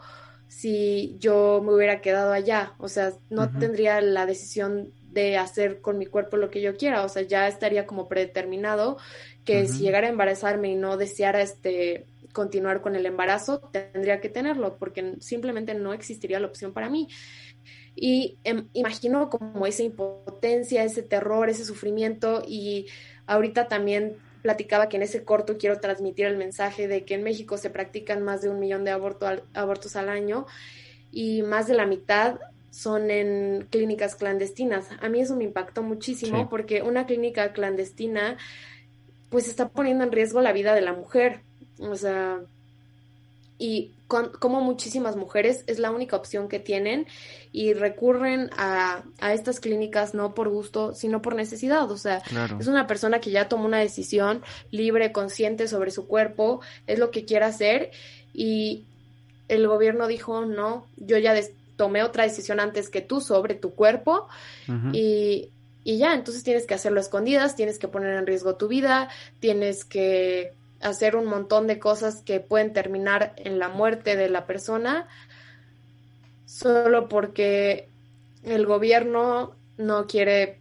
B: si yo me hubiera quedado allá? O sea, no tendría la decisión de hacer con mi cuerpo lo que yo quiera, o sea, ya estaría como predeterminado que si llegara a embarazarme y no deseara este continuar con el embarazo, tendría que tenerlo, porque simplemente no existiría la opción para mí. Y em, imagino como esa impotencia, ese terror, ese sufrimiento, y ahorita también platicaba que en ese corto quiero transmitir el mensaje de que en México se practican más de un millón de abortos al año y más de la mitad son en clínicas clandestinas. A mí eso me impactó muchísimo porque una clínica clandestina pues está poniendo en riesgo la vida de la mujer. O sea, y como muchísimas mujeres es la única opción que tienen y recurren a, a estas clínicas no por gusto, sino por necesidad. O sea, es una persona que ya tomó una decisión libre, consciente sobre su cuerpo, es lo que quiere hacer y el gobierno dijo, no, yo ya tomé otra decisión antes que tú sobre tu cuerpo y, y ya, entonces tienes que hacerlo a escondidas, tienes que poner en riesgo tu vida, tienes que hacer un montón de cosas que pueden terminar en la muerte de la persona solo porque el gobierno no quiere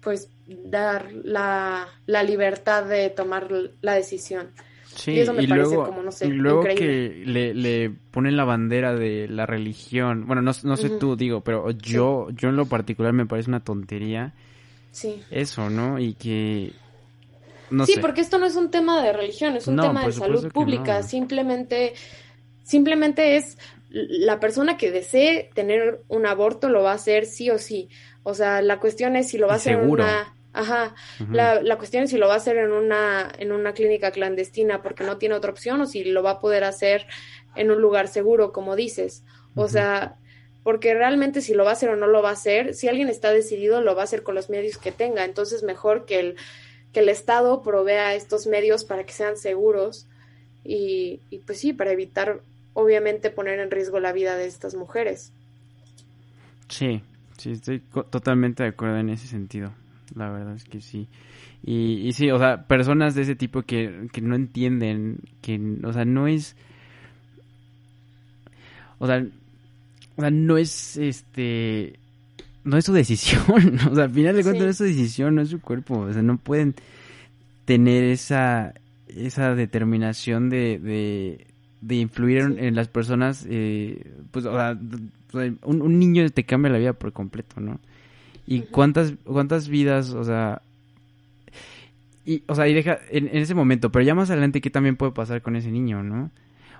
B: pues dar la, la libertad de tomar la decisión.
A: Sí, y, luego, luego que le, le, ponen la bandera de la religión. Bueno, no, no sé tú, digo, pero yo, yo en lo particular me parece una tontería.
B: Sí.
A: Eso, ¿no? Y que...
B: No sí, porque esto no es un tema de religión, es un tema de salud pública. Simplemente, simplemente es la persona que desee tener un aborto lo va a hacer sí o sí. O sea, la cuestión es si lo va a hacer una Ajá, la, la, cuestión es si lo va a hacer en una, en una clínica clandestina porque no tiene otra opción o si lo va a poder hacer en un lugar seguro, como dices. O sea, porque realmente si lo va a hacer o no lo va a hacer, si alguien está decidido, lo va a hacer con los medios que tenga. Entonces, mejor que el, que el Estado provea estos medios para que sean seguros y, y pues sí, para evitar, obviamente, poner en riesgo la vida de estas mujeres.
A: Sí, sí, estoy totalmente de acuerdo en ese sentido. la verdad es que sí. Y, y sí, o sea, personas de ese tipo que, que no entienden, que, o sea, no es... O sea, o sea, no es este no es su decisión, o sea, al final de cuentas no es su decisión, no es su cuerpo, o sea, no pueden tener esa esa determinación de, de, de influir en, las personas, eh, pues, o sea, un, un, niño te cambia la vida por completo, ¿no? Y cuántas, cuántas vidas, o sea, y, o sea, y deja, en, en, ese momento, pero ya más adelante, ¿qué también puede pasar con ese niño, no?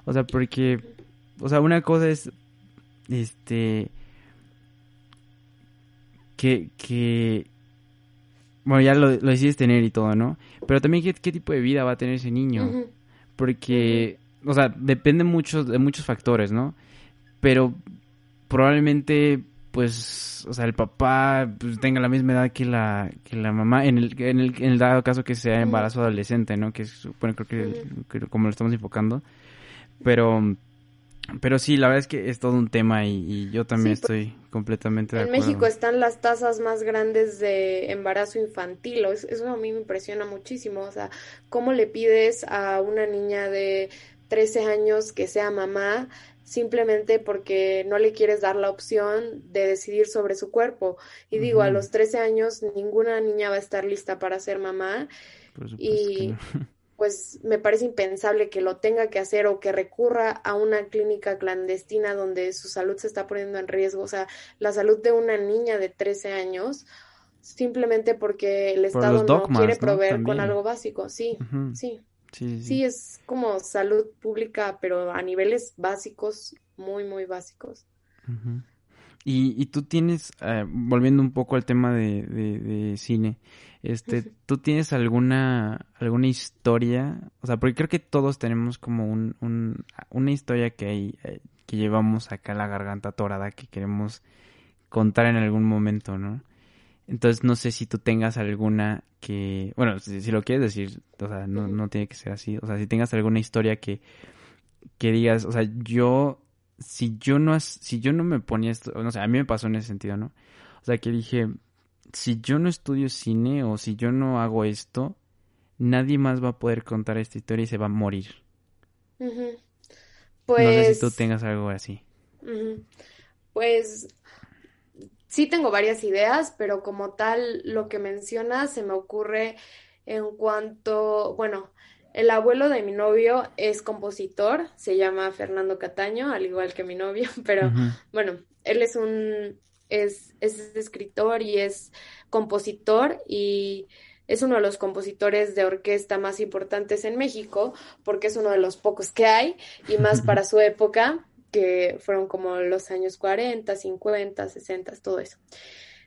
A: O sea, porque, o sea, una cosa es, este, que, que, bueno, ya lo, lo decides tener y todo, ¿no? Pero también qué, qué tipo de vida va a tener ese niño. Porque, o sea, depende mucho de muchos factores, ¿no? Pero probablemente, pues, o sea, el papá pues, tenga la misma edad que la, que la mamá, en el, en el, en el dado caso que sea embarazo adolescente, ¿no? Que es, bueno, creo que, que como lo estamos enfocando. Pero pero sí, la verdad es que es todo un tema y, yo también estoy completamente de
B: en
A: acuerdo.
B: En México están las tasas más grandes de embarazo infantil, eso a mí me impresiona muchísimo, o sea, ¿cómo le pides a una niña de 13 años que sea mamá simplemente porque no le quieres dar la opción de decidir sobre su cuerpo? Y digo, a los 13 años ninguna niña va a estar lista para ser mamá. y pues me parece impensable que lo tenga que hacer o que recurra a una clínica clandestina donde su salud se está poniendo en riesgo, o sea, la salud de una niña de 13 años, simplemente porque el Estado no quiere proveer con algo básico, sí, sí, sí, sí, es como salud pública, pero a niveles básicos, muy, muy básicos.
A: y, y, tú tienes, eh, volviendo un poco al tema de, de cine, este, ¿tú tienes alguna alguna historia? O sea, porque creo que todos tenemos como un, un una historia que hay, eh, que llevamos acá la garganta atorada que queremos contar en algún momento, ¿no? Entonces no sé si tú tengas alguna que, bueno, si, lo quieres decir, o sea, no, no tiene que ser así, o sea, si tengas alguna historia que, que digas, o sea, yo, si yo no, si yo no me ponía esto, no sé, a mí me pasó en ese sentido, ¿no? O sea, que dije, si yo no estudio cine o si yo no hago esto, nadie más va a poder contar esta historia y se va a morir. Pues... No sé si tú pues tengas algo así.
B: Pues sí tengo varias ideas, pero como tal lo que mencionas se me ocurre en cuanto, bueno, el abuelo de mi novio es compositor, se llama Fernando Cataño, al igual que mi novio, pero bueno, él es un es, escritor y es compositor y es uno de los compositores de orquesta más importantes en México porque es uno de los pocos que hay y más para su época que fueron como los años 40, 50, 60, todo eso.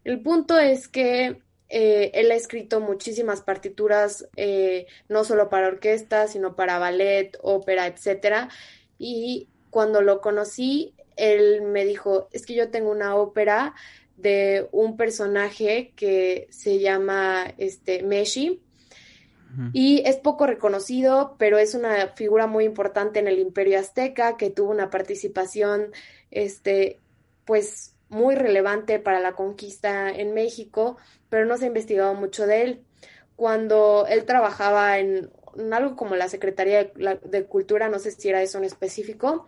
B: El punto es que eh, él ha escrito muchísimas partituras, eh, no solo para orquesta, sino para ballet, ópera, etcétera. Y cuando lo conocí, él me dijo, es que yo tengo una ópera de un personaje que se llama este Meshi y es poco reconocido, pero es una figura muy importante en el Imperio Azteca que tuvo una participación este pues muy relevante para la conquista en México, pero no se ha investigado mucho de él. Cuando él trabajaba en, algo como la Secretaría de, Cultura, no sé si era eso en específico,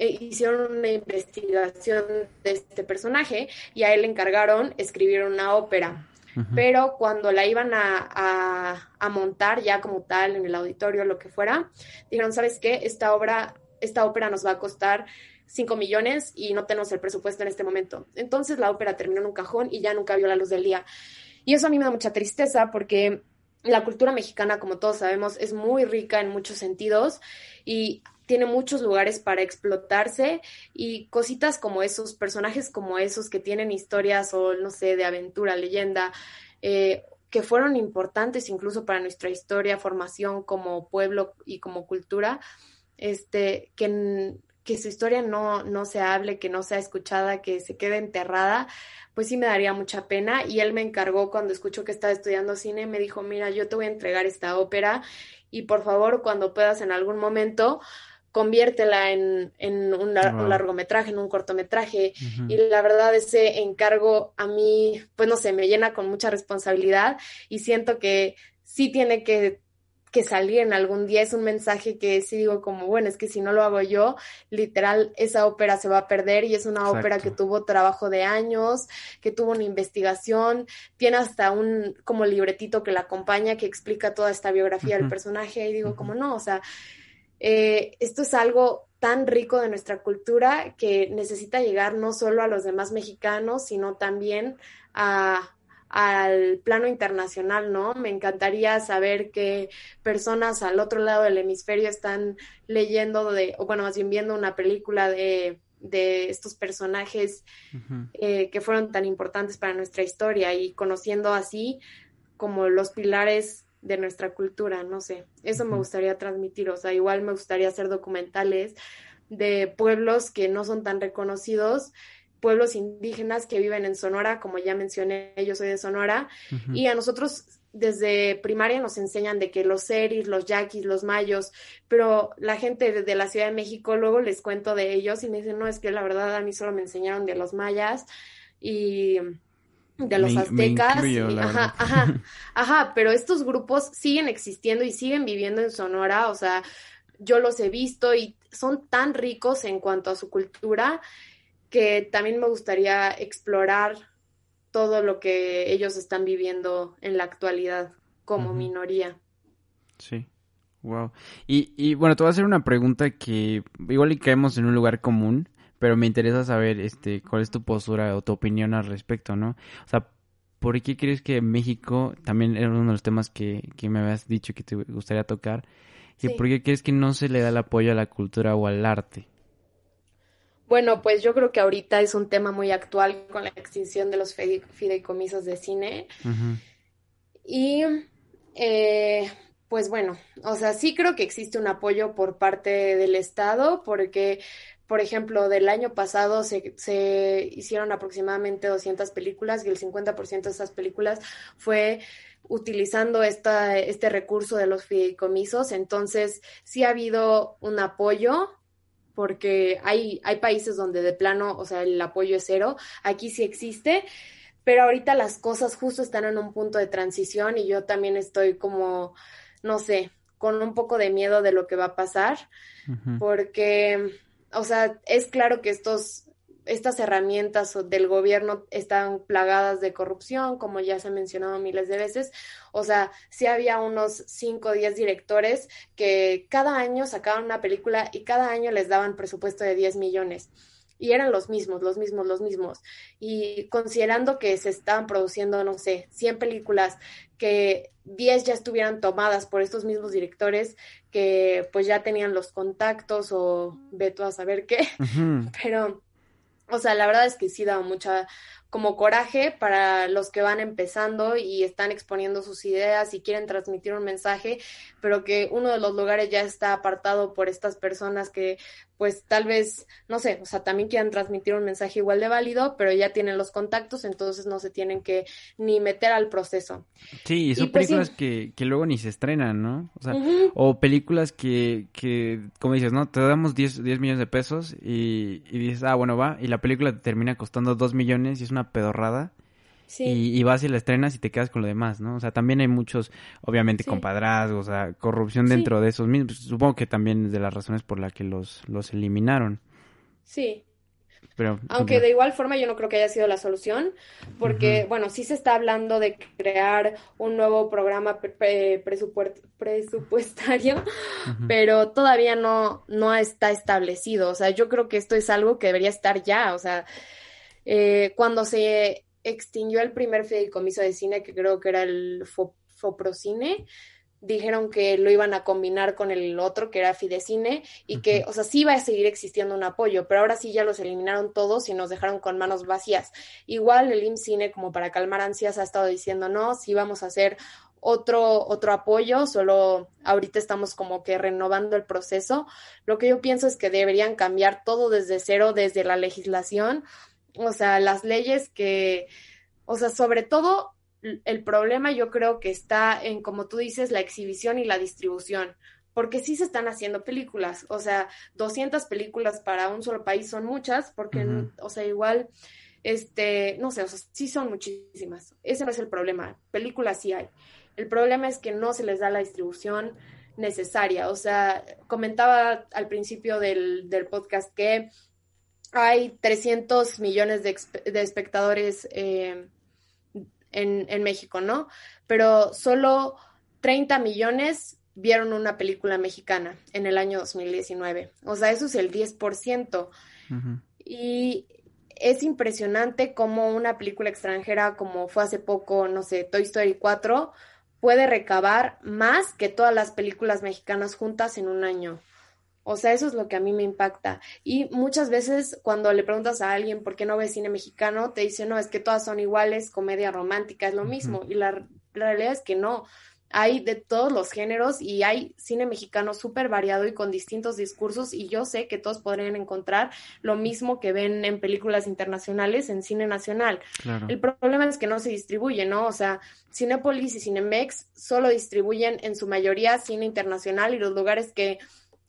B: e hicieron una investigación de este personaje y a él le encargaron escribir una ópera. Pero cuando la iban a, a, montar ya como tal en el auditorio, lo que fuera, dijeron, ¿sabes qué? Esta obra, esta ópera nos va a costar 5 millones y no tenemos el presupuesto en este momento. Entonces la ópera terminó en un cajón y ya nunca vio la luz del día. Y eso a mí me da mucha tristeza porque la cultura mexicana, como todos sabemos, es muy rica en muchos sentidos y tiene muchos lugares para explotarse y cositas como esos, personajes como esos que tienen historias o no sé, de aventura, leyenda, eh, que fueron importantes incluso para nuestra historia, formación como pueblo y como cultura, este, que, que su historia no, no se hable, que no sea escuchada, que se quede enterrada, pues sí me daría mucha pena. Y él me encargó cuando escuchó que estaba estudiando cine, me dijo, mira, yo te voy a entregar esta ópera y por favor, cuando puedas en algún momento, conviértela en, en un, largometraje, en un cortometraje. Y la verdad, ese encargo a mí, pues no sé, me llena con mucha responsabilidad y siento que sí tiene que que salir en algún día. Es un mensaje que sí digo como, bueno, es que si no lo hago yo, literal, esa ópera se va a perder y es una ópera que tuvo trabajo de años, que tuvo una investigación, tiene hasta un como libretito que la acompaña, que explica toda esta biografía del personaje y digo como, no, o sea, eh, esto es algo tan rico de nuestra cultura que necesita llegar no solo a los demás mexicanos, sino también a al plano internacional, ¿no? Me encantaría saber que personas al otro lado del hemisferio están leyendo de, o bueno, más bien viendo una película de, de estos personajes eh, que fueron tan importantes para nuestra historia y conociendo así como los pilares de nuestra cultura, no sé, eso me gustaría transmitir, o sea, igual me gustaría hacer documentales de pueblos que no son tan reconocidos, pueblos indígenas que viven en Sonora, como ya mencioné, yo soy de Sonora, y a nosotros desde primaria nos enseñan de que los seris, los yaquis, los mayos, pero la gente de la Ciudad de México luego les cuento de ellos y me dicen, no, es que la verdad a mí solo me enseñaron de los mayas y de los aztecas. ajá, ajá, ajá, pero estos grupos siguen existiendo y siguen viviendo en Sonora, o sea, yo los he visto y son tan ricos en cuanto a su cultura que también me gustaría explorar todo lo que ellos están viviendo en la actualidad como minoría.
A: Sí. Wow. Y, y bueno, te voy a hacer una pregunta que igual y caemos en un lugar común, pero me interesa saber este cuál es tu postura o tu opinión al respecto, ¿no? O sea, ¿por qué crees que México, también era uno de los temas que, que me habías dicho que te gustaría tocar, y por qué crees que no se le da el apoyo a la cultura o al arte?
B: Bueno, pues yo creo que ahorita es un tema muy actual con la extinción de los fideicomisos de cine. Y eh, pues bueno, o sea, sí creo que existe un apoyo por parte del Estado porque, por ejemplo, del año pasado se, se hicieron aproximadamente 200 películas y el 50% de esas películas fue utilizando esta, este recurso de los fideicomisos. Entonces, sí ha habido un apoyo porque hay, hay países donde de plano, o sea, el apoyo es cero, aquí sí existe, pero ahorita las cosas justo están en un punto de transición y yo también estoy como, no sé, con un poco de miedo de lo que va a pasar, porque, o sea, es claro que estos estas herramientas del gobierno están plagadas de corrupción, como ya se ha mencionado miles de veces. O sea, sí había unos 5 o 10 directores que cada año sacaban una película y cada año les daban presupuesto de 10 millones. Y eran los mismos, los mismos, los mismos. Y considerando que se estaban produciendo, no sé, 100 películas, que 10 ya estuvieran tomadas por estos mismos directores, que pues ya tenían los contactos o veto a saber qué. Pero o sea, la verdad es que sí da mucha como coraje para los que van empezando y están exponiendo sus ideas y quieren transmitir un mensaje, pero que uno de los lugares ya está apartado por estas personas que pues tal vez, no sé, o sea, también quieran transmitir un mensaje igual de válido, pero ya tienen los contactos, entonces no se tienen que ni meter al proceso.
A: Sí, y son pues películas que, que luego ni se estrenan, ¿no? O sea, o películas que, que, como dices, ¿no? Te damos 10, 10 millones de pesos y, y dices, ah, bueno, va, y la película te termina costando 2 millones y es una pedorrada. Y, vas y la estrenas y te quedas con lo demás, ¿no? O sea, también hay muchos, obviamente, compadrazgos, o sea, corrupción dentro de esos mismos. Supongo que también es de las razones por las que los, los eliminaron.
B: Sí. Pero, Aunque de igual forma yo no creo que haya sido la solución, porque, bueno, sí se está hablando de crear un nuevo programa presupuestario, pero todavía no, no está establecido. O sea, yo creo que esto es algo que debería estar ya. O sea, eh, cuando se extinguió el primer fideicomiso de cine, que creo que era el Foprocine, dijeron que lo iban a combinar con el otro, que era Fidecine, y que, o sea, sí iba a seguir existiendo un apoyo, pero ahora sí ya los eliminaron todos y nos dejaron con manos vacías. Igual el IMCINE, como para calmar ansias, ha estado diciendo, no, sí vamos a hacer otro, otro apoyo, solo ahorita estamos como que renovando el proceso. Lo que yo pienso es que deberían cambiar todo desde cero, desde la legislación, o sea, las leyes que, o sea, sobre todo el problema yo creo que está en, como tú dices, la exhibición y la distribución, porque sí se están haciendo películas, o sea, 200 películas para un solo país son muchas, porque, o sea, igual, este, no sé, o sea, sí son muchísimas. Ese no es el problema, películas sí hay. El problema es que no se les da la distribución necesaria. O sea, comentaba al principio del, podcast que hay 300 millones de, espectadores eh, en, en, México, ¿no? Pero solo 30 millones vieron una película mexicana en el año 2019. O sea, eso es el 10%. Y es impresionante cómo una película extranjera, como fue hace poco, no sé, Toy Story 4, puede recabar más que todas las películas mexicanas juntas en un año. O sea, eso es lo que a mí me impacta. Y muchas veces cuando le preguntas a alguien por qué no ve cine mexicano, te dice, no, es que todas son iguales, comedia romántica, es lo mismo. Y la, la realidad es que no hay de todos los géneros y hay cine mexicano súper variado y con distintos discursos y yo sé que todos podrían encontrar lo mismo que ven en películas internacionales en cine nacional. El problema es que no se distribuye, ¿no? O sea, Cinepolis y Cinemex solo distribuyen en su mayoría cine internacional y los lugares que,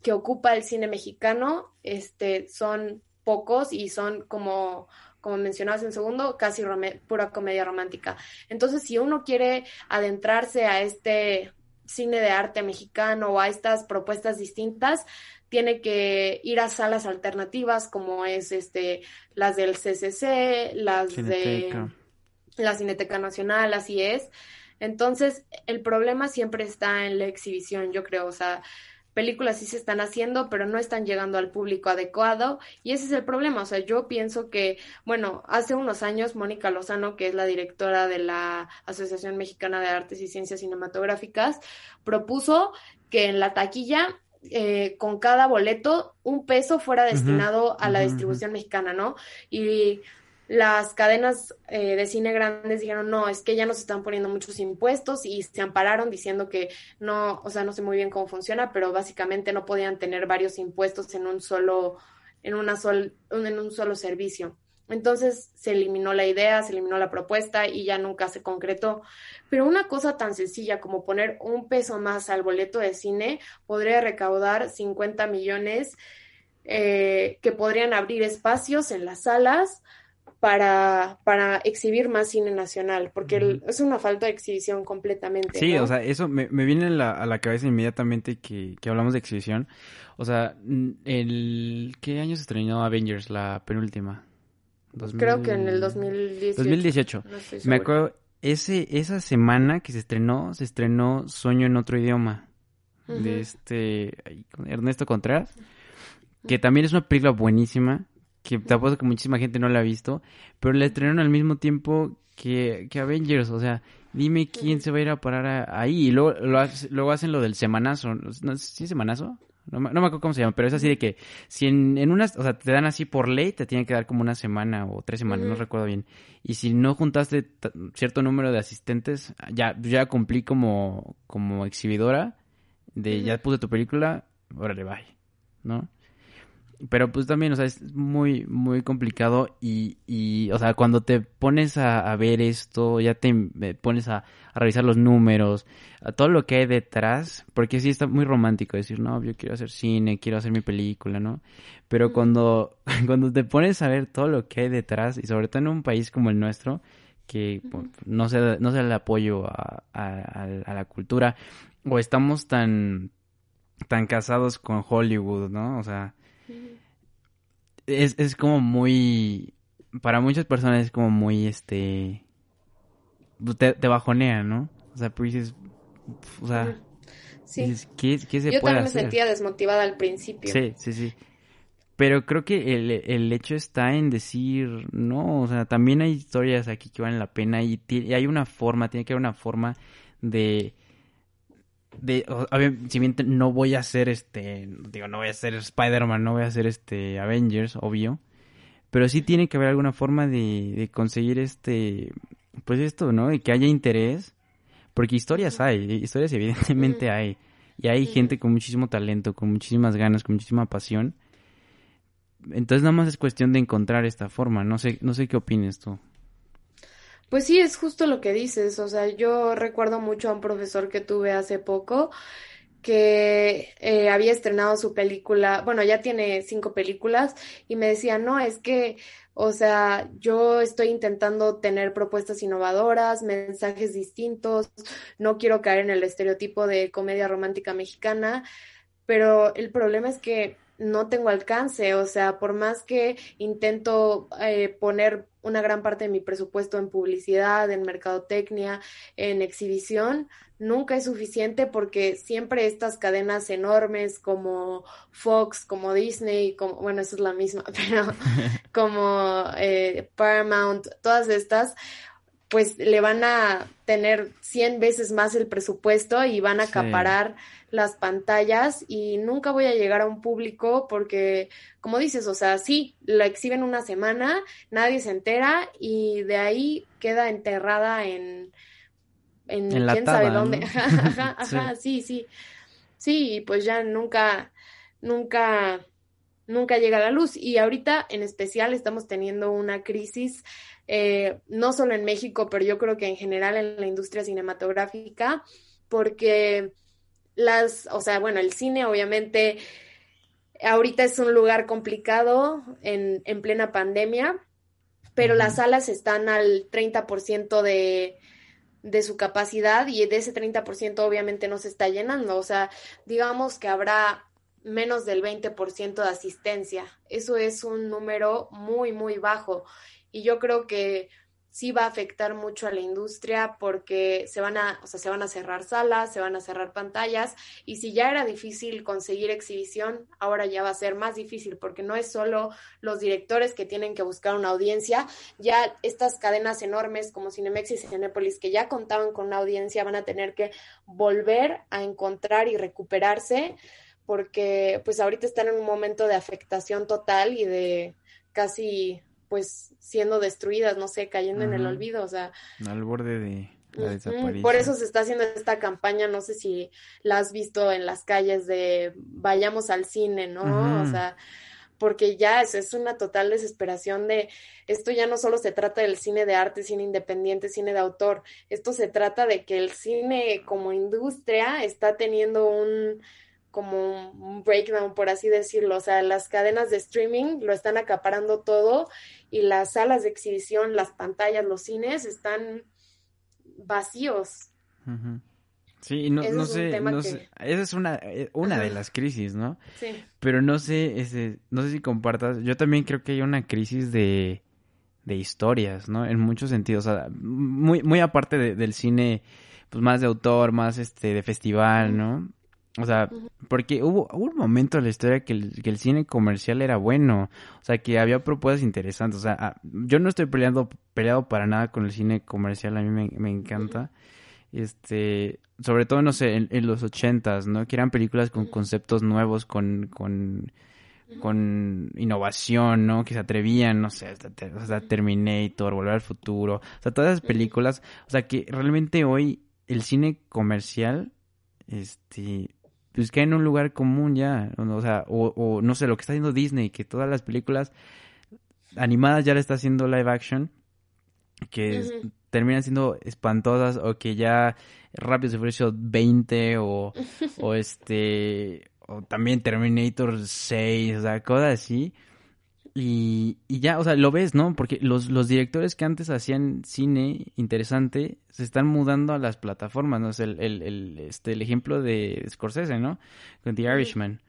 B: que ocupa el cine mexicano este, son pocos y son como como mencionabas en segundo, casi pura comedia romántica. Entonces, si uno quiere adentrarse a este cine de arte mexicano o a estas propuestas distintas, tiene que ir a salas alternativas como es este las del CCC, las de la Cineteca Nacional, así es. Entonces, el problema siempre está en la exhibición, yo creo, o sea, películas sí se están haciendo, pero no están llegando al público adecuado y ese es el problema. O sea, yo pienso que, bueno, hace unos años Mónica Lozano, que es la directora de la Asociación Mexicana de Artes y Ciencias Cinematográficas, propuso que en la taquilla eh, con cada boleto un peso fuera destinado a la distribución mexicana, ¿no? Y las cadenas eh, de cine grandes dijeron, no, es que ya nos están poniendo muchos impuestos y se ampararon diciendo que no, o sea, no sé muy bien cómo funciona, pero básicamente no podían tener varios impuestos en un solo, en una sol, en un solo servicio. Entonces se eliminó la idea, se eliminó la propuesta y ya nunca se concretó. Pero una cosa tan sencilla como poner un peso más al boleto de cine podría recaudar 50 millones eh, que podrían abrir espacios en las salas para, para exhibir más cine nacional, porque es una falta de exhibición completamente.
A: Sí, o sea, eso me, viene a la cabeza inmediatamente que, que, hablamos de exhibición. O sea, el ¿qué año se estrenó Avengers, la penúltima?
B: Creo que en el 2018.
A: 2018. me acuerdo, ese, esa semana que se estrenó, se estrenó Sueño en otro idioma, de este Ernesto Contreras, que también es una película buenísima que te apuesto que muchísima gente no la ha visto, pero la estrenaron al mismo tiempo que, que Avengers, o sea, dime quién se va a ir a parar ahí, y luego, lo, luego hacen lo del semanazo, ¿no? ¿Sí semanazo? No, me acuerdo cómo se llama, pero es así de que si en, en unas, o sea, te dan así por ley, te tienen que dar como una semana o tres semanas, no recuerdo bien. Y si no juntaste cierto número de asistentes, ya, ya cumplí como, como exhibidora de ya puse tu película, órale, bye, ¿no? Pero pues también, o sea, es muy, muy complicado y, y o sea, cuando te pones a, ver esto, ya te pones a, revisar los números, a todo lo que hay detrás, porque sí está muy romántico decir, no, yo quiero hacer cine, quiero hacer mi película, ¿no? Pero cuando, cuando te pones a ver todo lo que hay detrás, y sobre todo en un país como el nuestro, que pues, no se no se el apoyo a, a, a la cultura, o estamos tan, tan casados con Hollywood, ¿no? O sea, es, es como muy... Para muchas personas es como muy, este... Te, te bajonea, ¿no? O sea, pues dices... O sea...
B: Sí. ¿qué,
A: qué se
B: Yo
A: también
B: me sentía desmotivada al principio.
A: Sí, sí, sí. Pero creo que el, el, hecho está en decir, no, o sea, también hay historias aquí que valen la pena y, y hay una forma, tiene que haber una forma de, de, si bien no voy a hacer este, digo, no voy a hacer Spider-Man, no voy a hacer este Avengers, obvio, pero sí tiene que haber alguna forma de, de conseguir este, pues esto, ¿no? Y que haya interés, porque historias hay, historias evidentemente hay, y hay gente con muchísimo talento, con muchísimas ganas, con muchísima pasión. Entonces nada más es cuestión de encontrar esta forma, no sé, no sé qué opines tú.
B: Pues sí, es justo lo que dices. O sea, yo recuerdo mucho a un profesor que tuve hace poco que eh, había estrenado su película, bueno, ya tiene cinco películas, y me decía, no, es que, o sea, yo estoy intentando tener propuestas innovadoras, mensajes distintos, no quiero caer en el estereotipo de comedia romántica mexicana, pero el problema es que no tengo alcance, o sea, por más que intento eh, poner una gran parte de mi presupuesto en publicidad, en mercadotecnia, en exhibición, nunca es suficiente porque siempre estas cadenas enormes como Fox, como Disney, como, bueno, eso es la misma, pero como eh, Paramount, todas estas, pues le van a tener 100 veces más el presupuesto y van a acaparar las pantallas y nunca voy a llegar a un público porque, como dices, o sea, sí, la exhiben una semana, nadie se entera y de ahí queda enterrada en, en, quién sabe dónde. ajá, ajá, sí. sí, sí. pues ya nunca, nunca, nunca llega a la luz. Y ahorita en especial estamos teniendo una crisis eh, no solo en México, pero yo creo que en general en la industria cinematográfica, porque las, o sea, bueno, el cine obviamente ahorita es un lugar complicado en, en plena pandemia, pero las salas están al 30% de, de su capacidad y de ese 30% obviamente no se está llenando, o sea, digamos que habrá menos del 20% de asistencia. Eso es un número muy, muy bajo y yo creo que sí va a afectar mucho a la industria porque se van a, o sea, se van a cerrar salas, se van a cerrar pantallas y si ya era difícil conseguir exhibición, ahora ya va a ser más difícil porque no es solo los directores que tienen que buscar una audiencia, ya estas cadenas enormes como Cinemex y Cinepolis que ya contaban con una audiencia van a tener que volver a encontrar y recuperarse porque pues ahorita están en un momento de afectación total y de casi pues siendo destruidas, no sé, cayendo en el olvido, o sea.
A: Al borde de la desaparición.
B: Por eso se está haciendo esta campaña, no sé si la has visto en las calles de vayamos al cine, ¿no? O sea, porque ya es, es una total desesperación de esto ya no solo se trata del cine de arte, cine independiente, cine de autor, esto se trata de que el cine como industria está teniendo un como un breakdown, por así decirlo. O sea, las cadenas de streaming lo están acaparando todo y las salas de exhibición, las pantallas, los cines están vacíos.
A: Sí, no, no sé, esa es una, eh, una de las crisis, ¿no? Sí. Pero no sé, ese, no sé si compartas, yo también creo que hay una crisis de, de historias, ¿no? En muchos sentidos, o sea, muy, muy aparte del cine, pues más de autor, más este, de festival, ¿no? O sea, porque hubo, un momento en la historia que el, cine comercial era bueno, o sea, que había propuestas interesantes, o sea, ah, yo no estoy peleando, peleado para nada con el cine comercial, a mí me, encanta, este, sobre todo, no sé, en, los ochentas, ¿no? Que eran películas con conceptos nuevos, con, con, con innovación, ¿no? Que se atrevían, no sé, o sea, Terminator, Volver al Futuro, o sea, todas esas películas, o sea, que realmente hoy el cine comercial, este, pues que en un lugar común ya, o sea, o, no sé, lo que está haciendo Disney, que todas las películas animadas ya le está haciendo live action, que terminan siendo espantosas o que ya Rápido se ofreció 20 o, o este, o también Terminator 6, o sea, cosas así y, y, ya, o sea, lo ves, ¿no? Porque los, los directores que antes hacían cine interesante se están mudando a las plataformas, ¿no? El, el, el, este, el ejemplo de Scorsese, ¿no? Con The Irishman.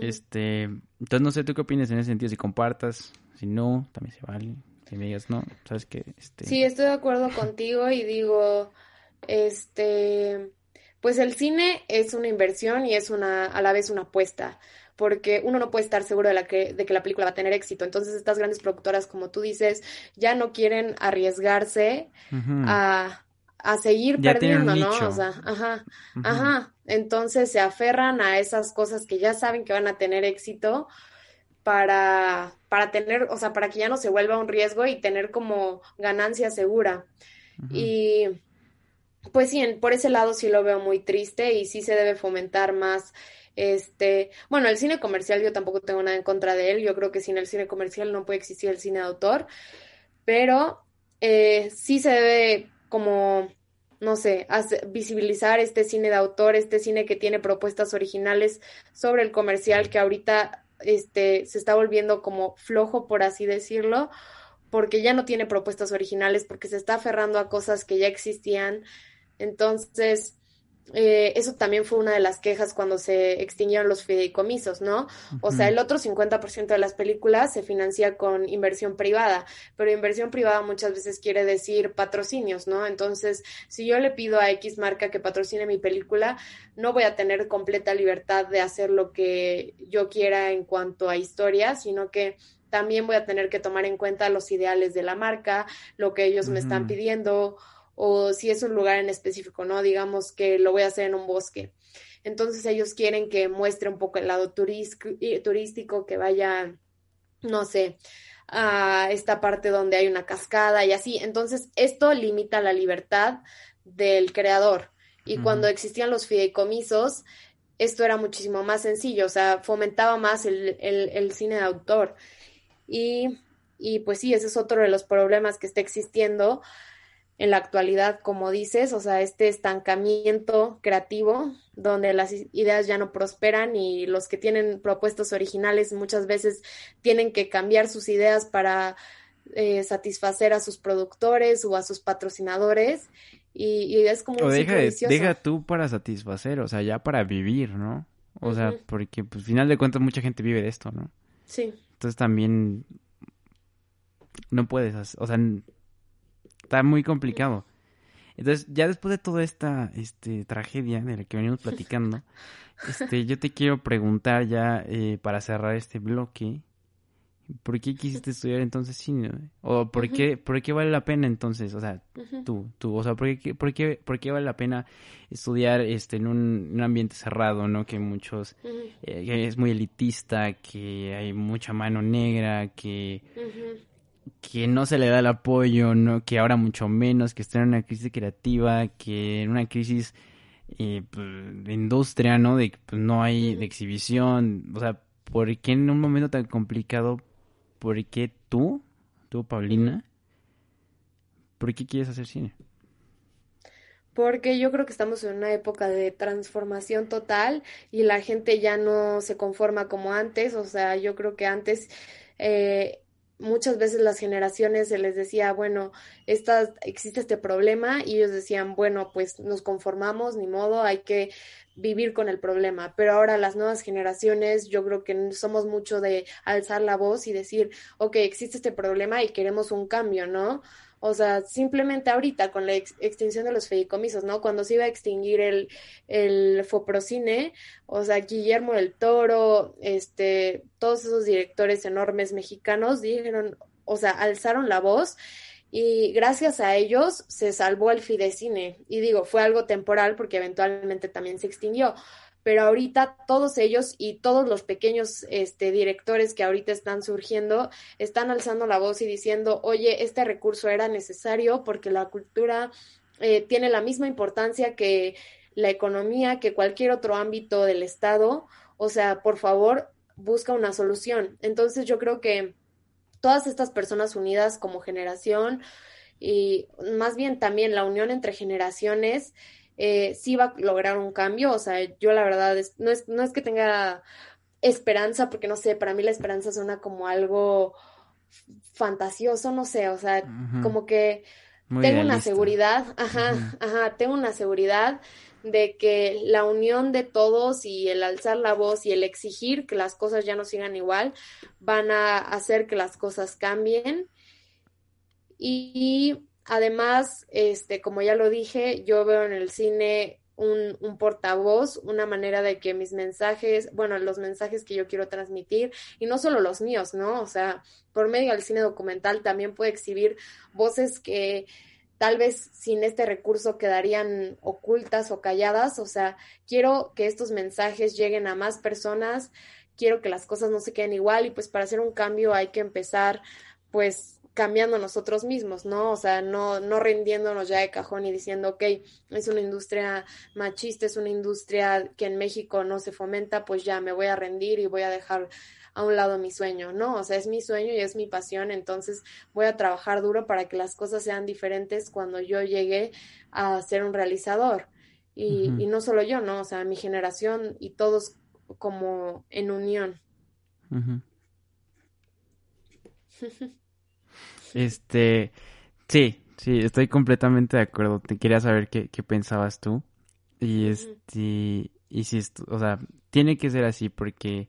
A: Este, entonces no sé tú qué opinas en ese sentido, si compartas, si no, también se vale, si me digas no, sabes que este
B: Sí, estoy de acuerdo contigo y digo, este, pues el cine es una inversión y es una a la vez una apuesta porque uno no puede estar seguro de, la que, de que la película va a tener éxito. Entonces estas grandes productoras, como tú dices, ya no quieren arriesgarse a, seguir perdiendo, ¿no? O sea, ajá, ajá. Entonces se aferran a esas cosas que ya saben que van a tener éxito para, para tener, o sea, para que ya no se vuelva un riesgo y tener como ganancia segura. Y pues sí, por ese lado sí lo veo muy triste y sí se debe fomentar más este, bueno, el cine comercial yo tampoco tengo nada en contra de él. Yo creo que sin el cine comercial no puede existir el cine de autor, pero eh, sí se debe como no sé, visibilizar este cine de autor, este cine que tiene propuestas originales sobre el comercial que ahorita este, se está volviendo como flojo, por así decirlo, porque ya no tiene propuestas originales, porque se está aferrando a cosas que ya existían. Entonces, eh, eso también fue una de las quejas cuando se extinguieron los fideicomisos, ¿no? O sea, el otro 50% de las películas se financia con inversión privada, pero inversión privada muchas veces quiere decir patrocinios, ¿no? Entonces, si yo le pido a X marca que patrocine mi película, no voy a tener completa libertad de hacer lo que yo quiera en cuanto a historia, sino que también voy a tener que tomar en cuenta los ideales de la marca, lo que ellos me están pidiendo o si es un lugar en específico, ¿no? Digamos que lo voy a hacer en un bosque. Entonces ellos quieren que muestre un poco el lado turístico, que vaya, no sé, a esta parte donde hay una cascada y así. Entonces esto limita la libertad del creador. Y cuando existían los fideicomisos, esto era muchísimo más sencillo, o sea, fomentaba más el, el cine de autor. Y, y pues sí, ese es otro de los problemas que está existiendo en la actualidad, como dices, o sea, este estancamiento creativo donde las ideas ya no prosperan y los que tienen propuestas originales muchas veces tienen que cambiar sus ideas para eh, satisfacer a sus productores o a sus patrocinadores y, es como
A: o deja, deja tú para satisfacer, o sea, ya para vivir, ¿no? O sea, porque pues final de cuentas mucha gente vive de esto, ¿no?
B: Sí.
A: Entonces también no puedes, o sea, Está muy complicado. Entonces, ya después de toda esta este, tragedia de la que venimos platicando, este, yo te quiero preguntar ya eh, para cerrar este bloque, ¿por qué quisiste estudiar entonces cine? ¿O por qué, por qué vale la pena entonces? O sea, tú, tú, o sea, ¿por qué, por qué, por qué vale la pena estudiar este, en un, ambiente cerrado, ¿no? Que muchos, eh, que es muy elitista, que hay mucha mano negra, que que no se le da el apoyo, ¿no? que ahora mucho menos, que está en una crisis creativa, que en una crisis eh, pues, de industria, ¿no? De que pues, no hay de exhibición. O sea, ¿por qué en un momento tan complicado, por qué tú, tú, Paulina, por qué quieres hacer cine?
B: Porque yo creo que estamos en una época de transformación total y la gente ya no se conforma como antes. O sea, yo creo que antes eh, muchas veces las generaciones se les decía, bueno, esta, existe este problema y ellos decían, bueno, pues nos conformamos, ni modo, hay que vivir con el problema. Pero ahora las nuevas generaciones, yo creo que somos mucho de alzar la voz y decir, ok, existe este problema y queremos un cambio, ¿no? O sea, simplemente ahorita con la extinción de los fideicomisos, ¿no? Cuando se iba a extinguir el, el Foprocine, o sea, Guillermo del Toro, este, todos esos directores enormes mexicanos dijeron, o sea, alzaron la voz y gracias a ellos se salvó el Fidecine. Y digo, fue algo temporal porque eventualmente también se extinguió, pero ahorita todos ellos y todos los pequeños este, directores que ahorita están surgiendo están alzando la voz y diciendo, oye, este recurso era necesario porque la cultura eh, tiene la misma importancia que la economía, que cualquier otro ámbito del Estado. O sea, por favor, busca una solución. Entonces yo creo que todas estas personas unidas como generación y más bien también la unión entre generaciones, eh, sí va a lograr un cambio. O sea, yo la verdad es, no, es, no es que tenga esperanza, porque no sé, para mí la esperanza suena como algo fantasioso, no sé, o sea, como que tengo una seguridad, ajá, ajá, tengo una seguridad de que la unión de todos y el alzar la voz y el exigir que las cosas ya no sigan igual van a hacer que las cosas cambien. Y Además, este, como ya lo dije, yo veo en el cine un, un, portavoz, una manera de que mis mensajes, bueno, los mensajes que yo quiero transmitir, y no solo los míos, ¿no? O sea, por medio del cine documental también puedo exhibir voces que tal vez sin este recurso quedarían ocultas o calladas, o sea, quiero que estos mensajes lleguen a más personas, quiero que las cosas no se queden igual y pues para hacer un cambio hay que empezar pues cambiando nosotros mismos, ¿no? O sea, no, no rindiéndonos ya de cajón y diciendo, ok, es una industria machista, es una industria que en México no se fomenta, pues ya me voy a rendir y voy a dejar a un lado mi sueño, ¿no? O sea, es mi sueño y es mi pasión, entonces voy a trabajar duro para que las cosas sean diferentes cuando yo llegue a ser un realizador. Y, y no solo yo, ¿no? O sea, mi generación y todos como en unión.
A: este, sí, sí, estoy completamente de acuerdo. Te quería saber qué, qué pensabas tú. Y este, y si, o sea, tiene que ser así porque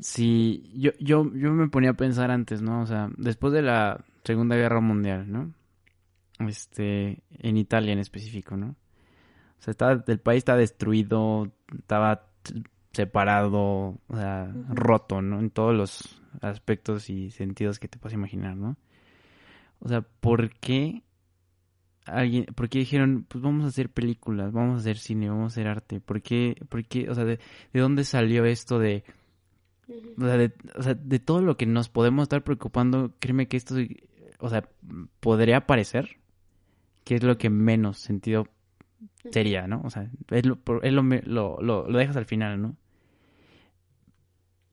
A: si yo, yo, yo me ponía a pensar antes, ¿no? O sea, después de la Segunda Guerra Mundial, ¿no? Este, en Italia en específico, ¿no? O sea, el país está destruido, estaba separado, o sea, roto, ¿no? En todos los aspectos y sentidos que te puedas imaginar, ¿no? O sea, ¿por qué alguien, por qué dijeron, pues vamos a hacer películas, vamos a hacer cine, vamos a hacer arte? ¿Por qué, por qué o sea, de, dónde salió esto de, o sea, de, o sea, de todo lo que nos podemos estar preocupando, créeme que esto, o sea, podría parecer que es lo que menos sentido sería, ¿no? O sea, es lo, es lo, lo, lo, dejas al final, ¿no?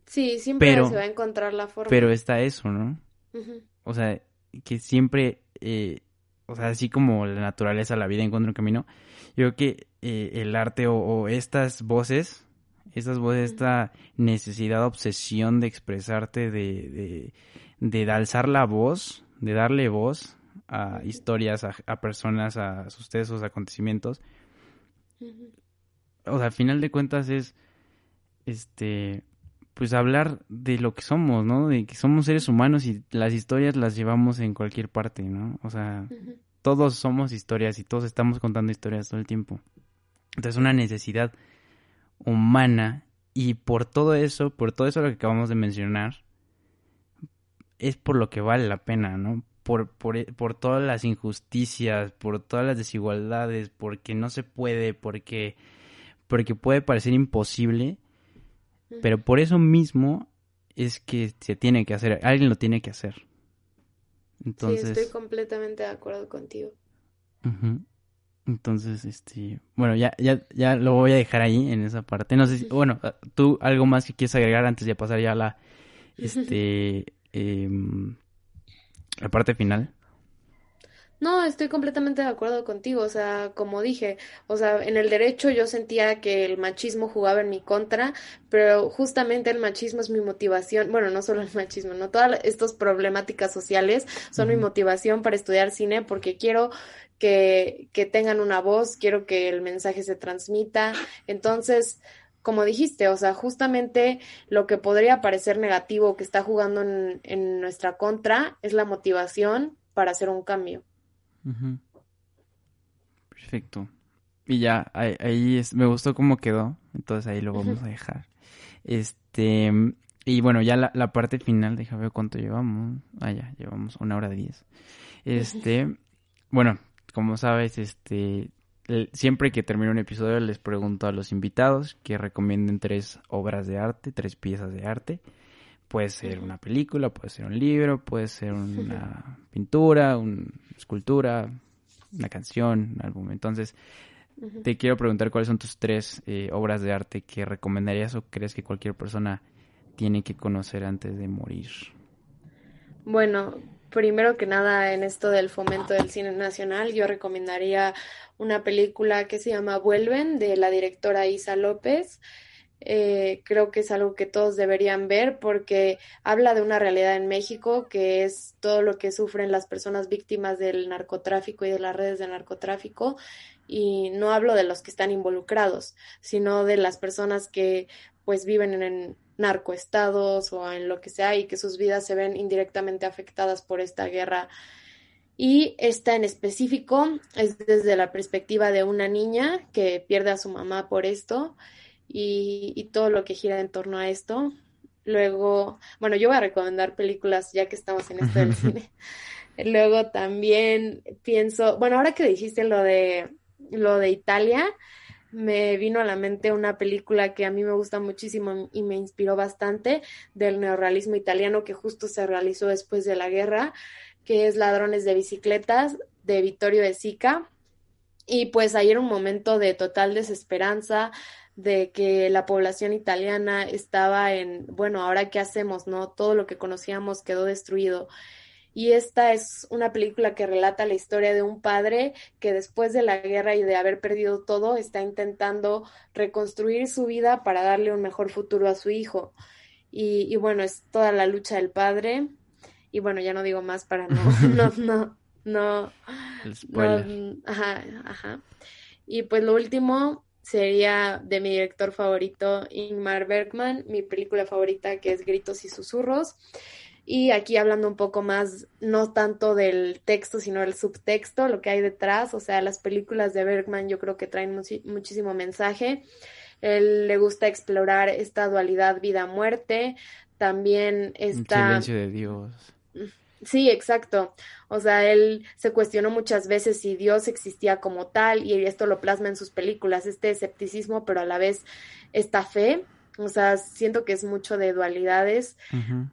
B: Sí, siempre se va a encontrar la forma.
A: Pero está eso, ¿no? O sea, que siempre, eh, o sea, así como la naturaleza, la vida encuentra un camino, yo creo que eh, el arte o, estas voces, estas voces, esta necesidad, obsesión de expresarte, de, de, de, alzar la voz, de darle voz a historias, a, a personas, a sucesos, acontecimientos. O sea, al final de cuentas es, este, pues hablar de lo que somos, ¿no? De que somos seres humanos y las historias las llevamos en cualquier parte, ¿no? O sea, todos somos historias y todos estamos contando historias todo el tiempo. Entonces, una necesidad humana y por todo eso, por todo eso lo que acabamos de mencionar, es por lo que vale la pena, ¿no? Por, por, por todas las injusticias, por todas las desigualdades, porque no se puede, porque, porque puede parecer imposible, pero por eso mismo es que se tiene que hacer, alguien lo tiene que hacer.
B: Entonces, sí, estoy completamente de acuerdo contigo.
A: Entonces, este, bueno, ya, ya, ya lo voy a dejar ahí en esa parte. No sé si, bueno, tú algo más que quieres agregar antes de pasar ya a la, este, em, la parte final.
B: No, estoy completamente de acuerdo contigo, o sea, como dije, o sea, en el derecho yo sentía que el machismo jugaba en mi contra, pero justamente el machismo es mi motivación, bueno, no solo el machismo, no todas estas problemáticas sociales son mi motivación para estudiar cine porque quiero que, que tengan una voz, quiero que el mensaje se transmita, entonces como dijiste, o sea, justamente lo que podría parecer negativo que está jugando en, en nuestra contra es la motivación para hacer un cambio.
A: Perfecto. Y ya, ahí, es, me gustó cómo quedó, entonces ahí lo vamos a dejar. Este, y bueno, ya la, la parte final, déjame ver cuánto llevamos. Ah, ya, llevamos una hora de diez. Este, bueno, como sabes, este, siempre que termino un episodio les pregunto a los invitados que recomienden tres obras de arte, tres piezas de arte. Puede ser una película, puede ser un libro, puede ser una pintura, una escultura, una canción, un álbum. Entonces, te quiero preguntar cuáles son tus tres eh, obras de arte que recomendarías o crees que cualquier persona tiene que conocer antes de morir.
B: Bueno, primero que nada, en esto del fomento del cine nacional, yo recomendaría una película que se llama Vuelven, de la directora Isa López. Eh, creo que es algo que todos deberían ver porque habla de una realidad en México que es todo lo que sufren las personas víctimas del narcotráfico y de las redes de narcotráfico y no hablo de los que están involucrados, sino de las personas que pues viven en narcoestados o en lo que sea y que sus vidas se ven indirectamente afectadas por esta guerra. Y esta en específico es desde la perspectiva de una niña que pierde a su mamá por esto y, todo lo que gira en torno a esto. Luego, bueno, yo voy a recomendar películas ya que estamos en esto del cine. Luego también pienso, bueno, ahora que dijiste lo de lo de Italia, me vino a la mente una película que a mí me gusta muchísimo y me inspiró bastante del neorrealismo italiano que justo se realizó después de la guerra, que es Ladrones de bicicletas de Vittorio de Sica. Y pues ahí era un momento de total desesperanza, de que la población italiana estaba en, bueno, ahora qué hacemos, ¿no? Todo lo que conocíamos quedó destruido. Y esta es una película que relata la historia de un padre que después de la guerra y de haber perdido todo, está intentando reconstruir su vida para darle un mejor futuro a su hijo. Y, bueno, es toda la lucha del padre. Y bueno, ya no digo más para no, no, no, no, no ajá, ajá. Y pues lo último, sería de mi director favorito, Ingmar Bergman, mi película favorita que es Gritos y Susurros. Y aquí hablando un poco más, no tanto del texto, sino del subtexto, lo que hay detrás. O sea, las películas de Bergman yo creo que traen muchísimo mensaje. Él le gusta explorar esta dualidad vida-muerte. También está...
A: silencio de Dios.
B: Sí, exacto. O sea, él se cuestionó muchas veces si Dios existía como tal y esto lo plasma en sus películas, este escepticismo, pero a la vez esta fe. O sea, siento que es mucho de dualidades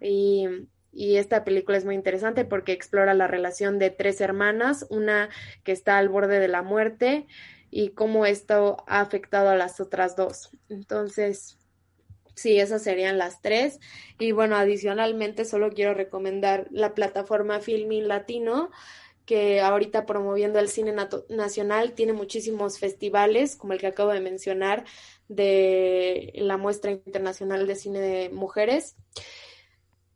B: y, y esta película es muy interesante porque explora la relación de tres hermanas, una que está al borde de la muerte y cómo esto ha afectado a las otras dos. Entonces, Sí, esas serían las tres. Y bueno, adicionalmente solo quiero recomendar la plataforma Filmin Latino, que ahorita promoviendo el cine nacional tiene muchísimos festivales, como el que acabo de mencionar, de la muestra internacional de cine de mujeres.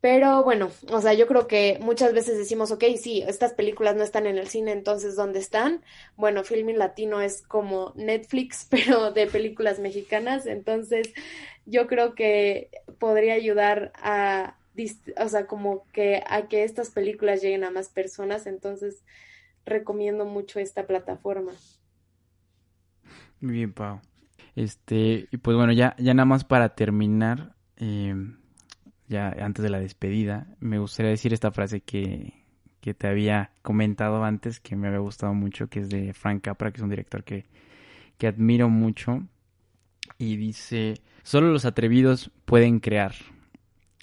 B: Pero bueno, o sea, yo creo que muchas veces decimos, ok, sí, estas películas no están en el cine, entonces ¿dónde están? Bueno, Filming Latino es como Netflix, pero de películas mexicanas, entonces yo creo que podría ayudar a, o sea, como que a que estas películas lleguen a más personas, entonces recomiendo mucho esta plataforma.
A: Muy bien, Pau. Este, y pues bueno, ya, ya nada más para terminar, eh, ya antes de la despedida, me gustaría decir esta frase que, te había comentado antes, que me había gustado mucho, que es de Frank Capra, que es un director que, que admiro mucho. Y dice, solo los atrevidos pueden crear,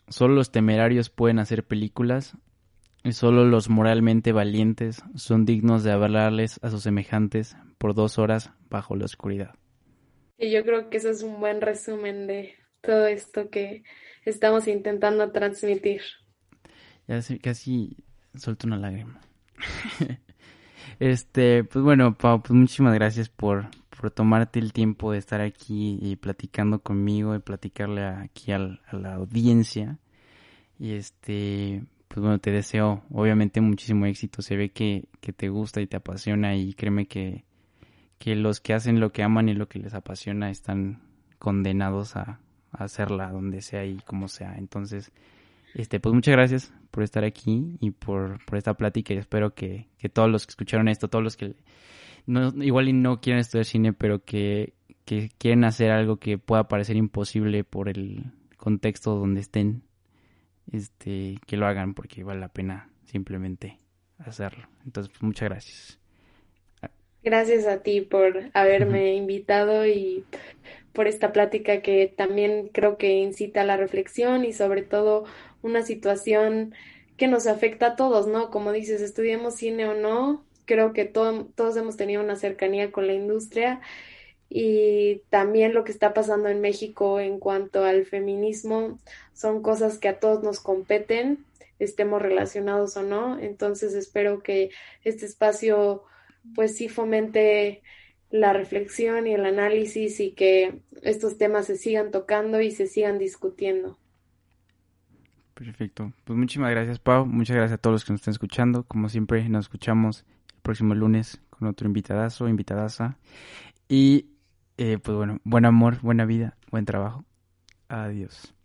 A: solo los temerarios pueden hacer películas, y solo los moralmente valientes son dignos de hablarles a sus semejantes por dos horas bajo la oscuridad.
B: Y yo creo que eso es un buen resumen de todo esto que estamos intentando transmitir.
A: Ya casi suelto una lágrima. este, pues bueno, Pau, pues muchísimas gracias por, por tomarte el tiempo de estar aquí y platicando conmigo y platicarle aquí a la audiencia. Y este, pues bueno, te deseo obviamente muchísimo éxito. Se ve que, que te gusta y te apasiona y créeme que, que los que hacen lo que aman y lo que les apasiona están condenados a, hacerla donde sea y como sea. Entonces, este, pues muchas gracias por estar aquí y por, por esta plática y espero que, que todos los que escucharon esto, todos los que no, igual y no quieren estudiar cine, pero que, que quieren hacer algo que pueda parecer imposible por el contexto donde estén, este, que lo hagan porque vale la pena simplemente hacerlo. Entonces, pues, muchas gracias.
B: Gracias a ti por haberme invitado y por esta plática que también creo que incita a la reflexión y sobre todo una situación que nos afecta a todos, ¿no? Como dices, estudiemos cine o no, creo que todos hemos tenido una cercanía con la industria y también lo que está pasando en México en cuanto al feminismo son cosas que a todos nos competen, estemos relacionados o no. Entonces espero que este espacio pues sí fomente la reflexión y el análisis y que estos temas se sigan tocando y se sigan discutiendo.
A: Perfecto. Pues muchísimas gracias, Pau. Muchas gracias a todos los que nos están escuchando. Como siempre, nos escuchamos el próximo lunes con otro invitadazo, invitadaza. Y eh, pues bueno, buen amor, buena vida, buen trabajo. Adiós.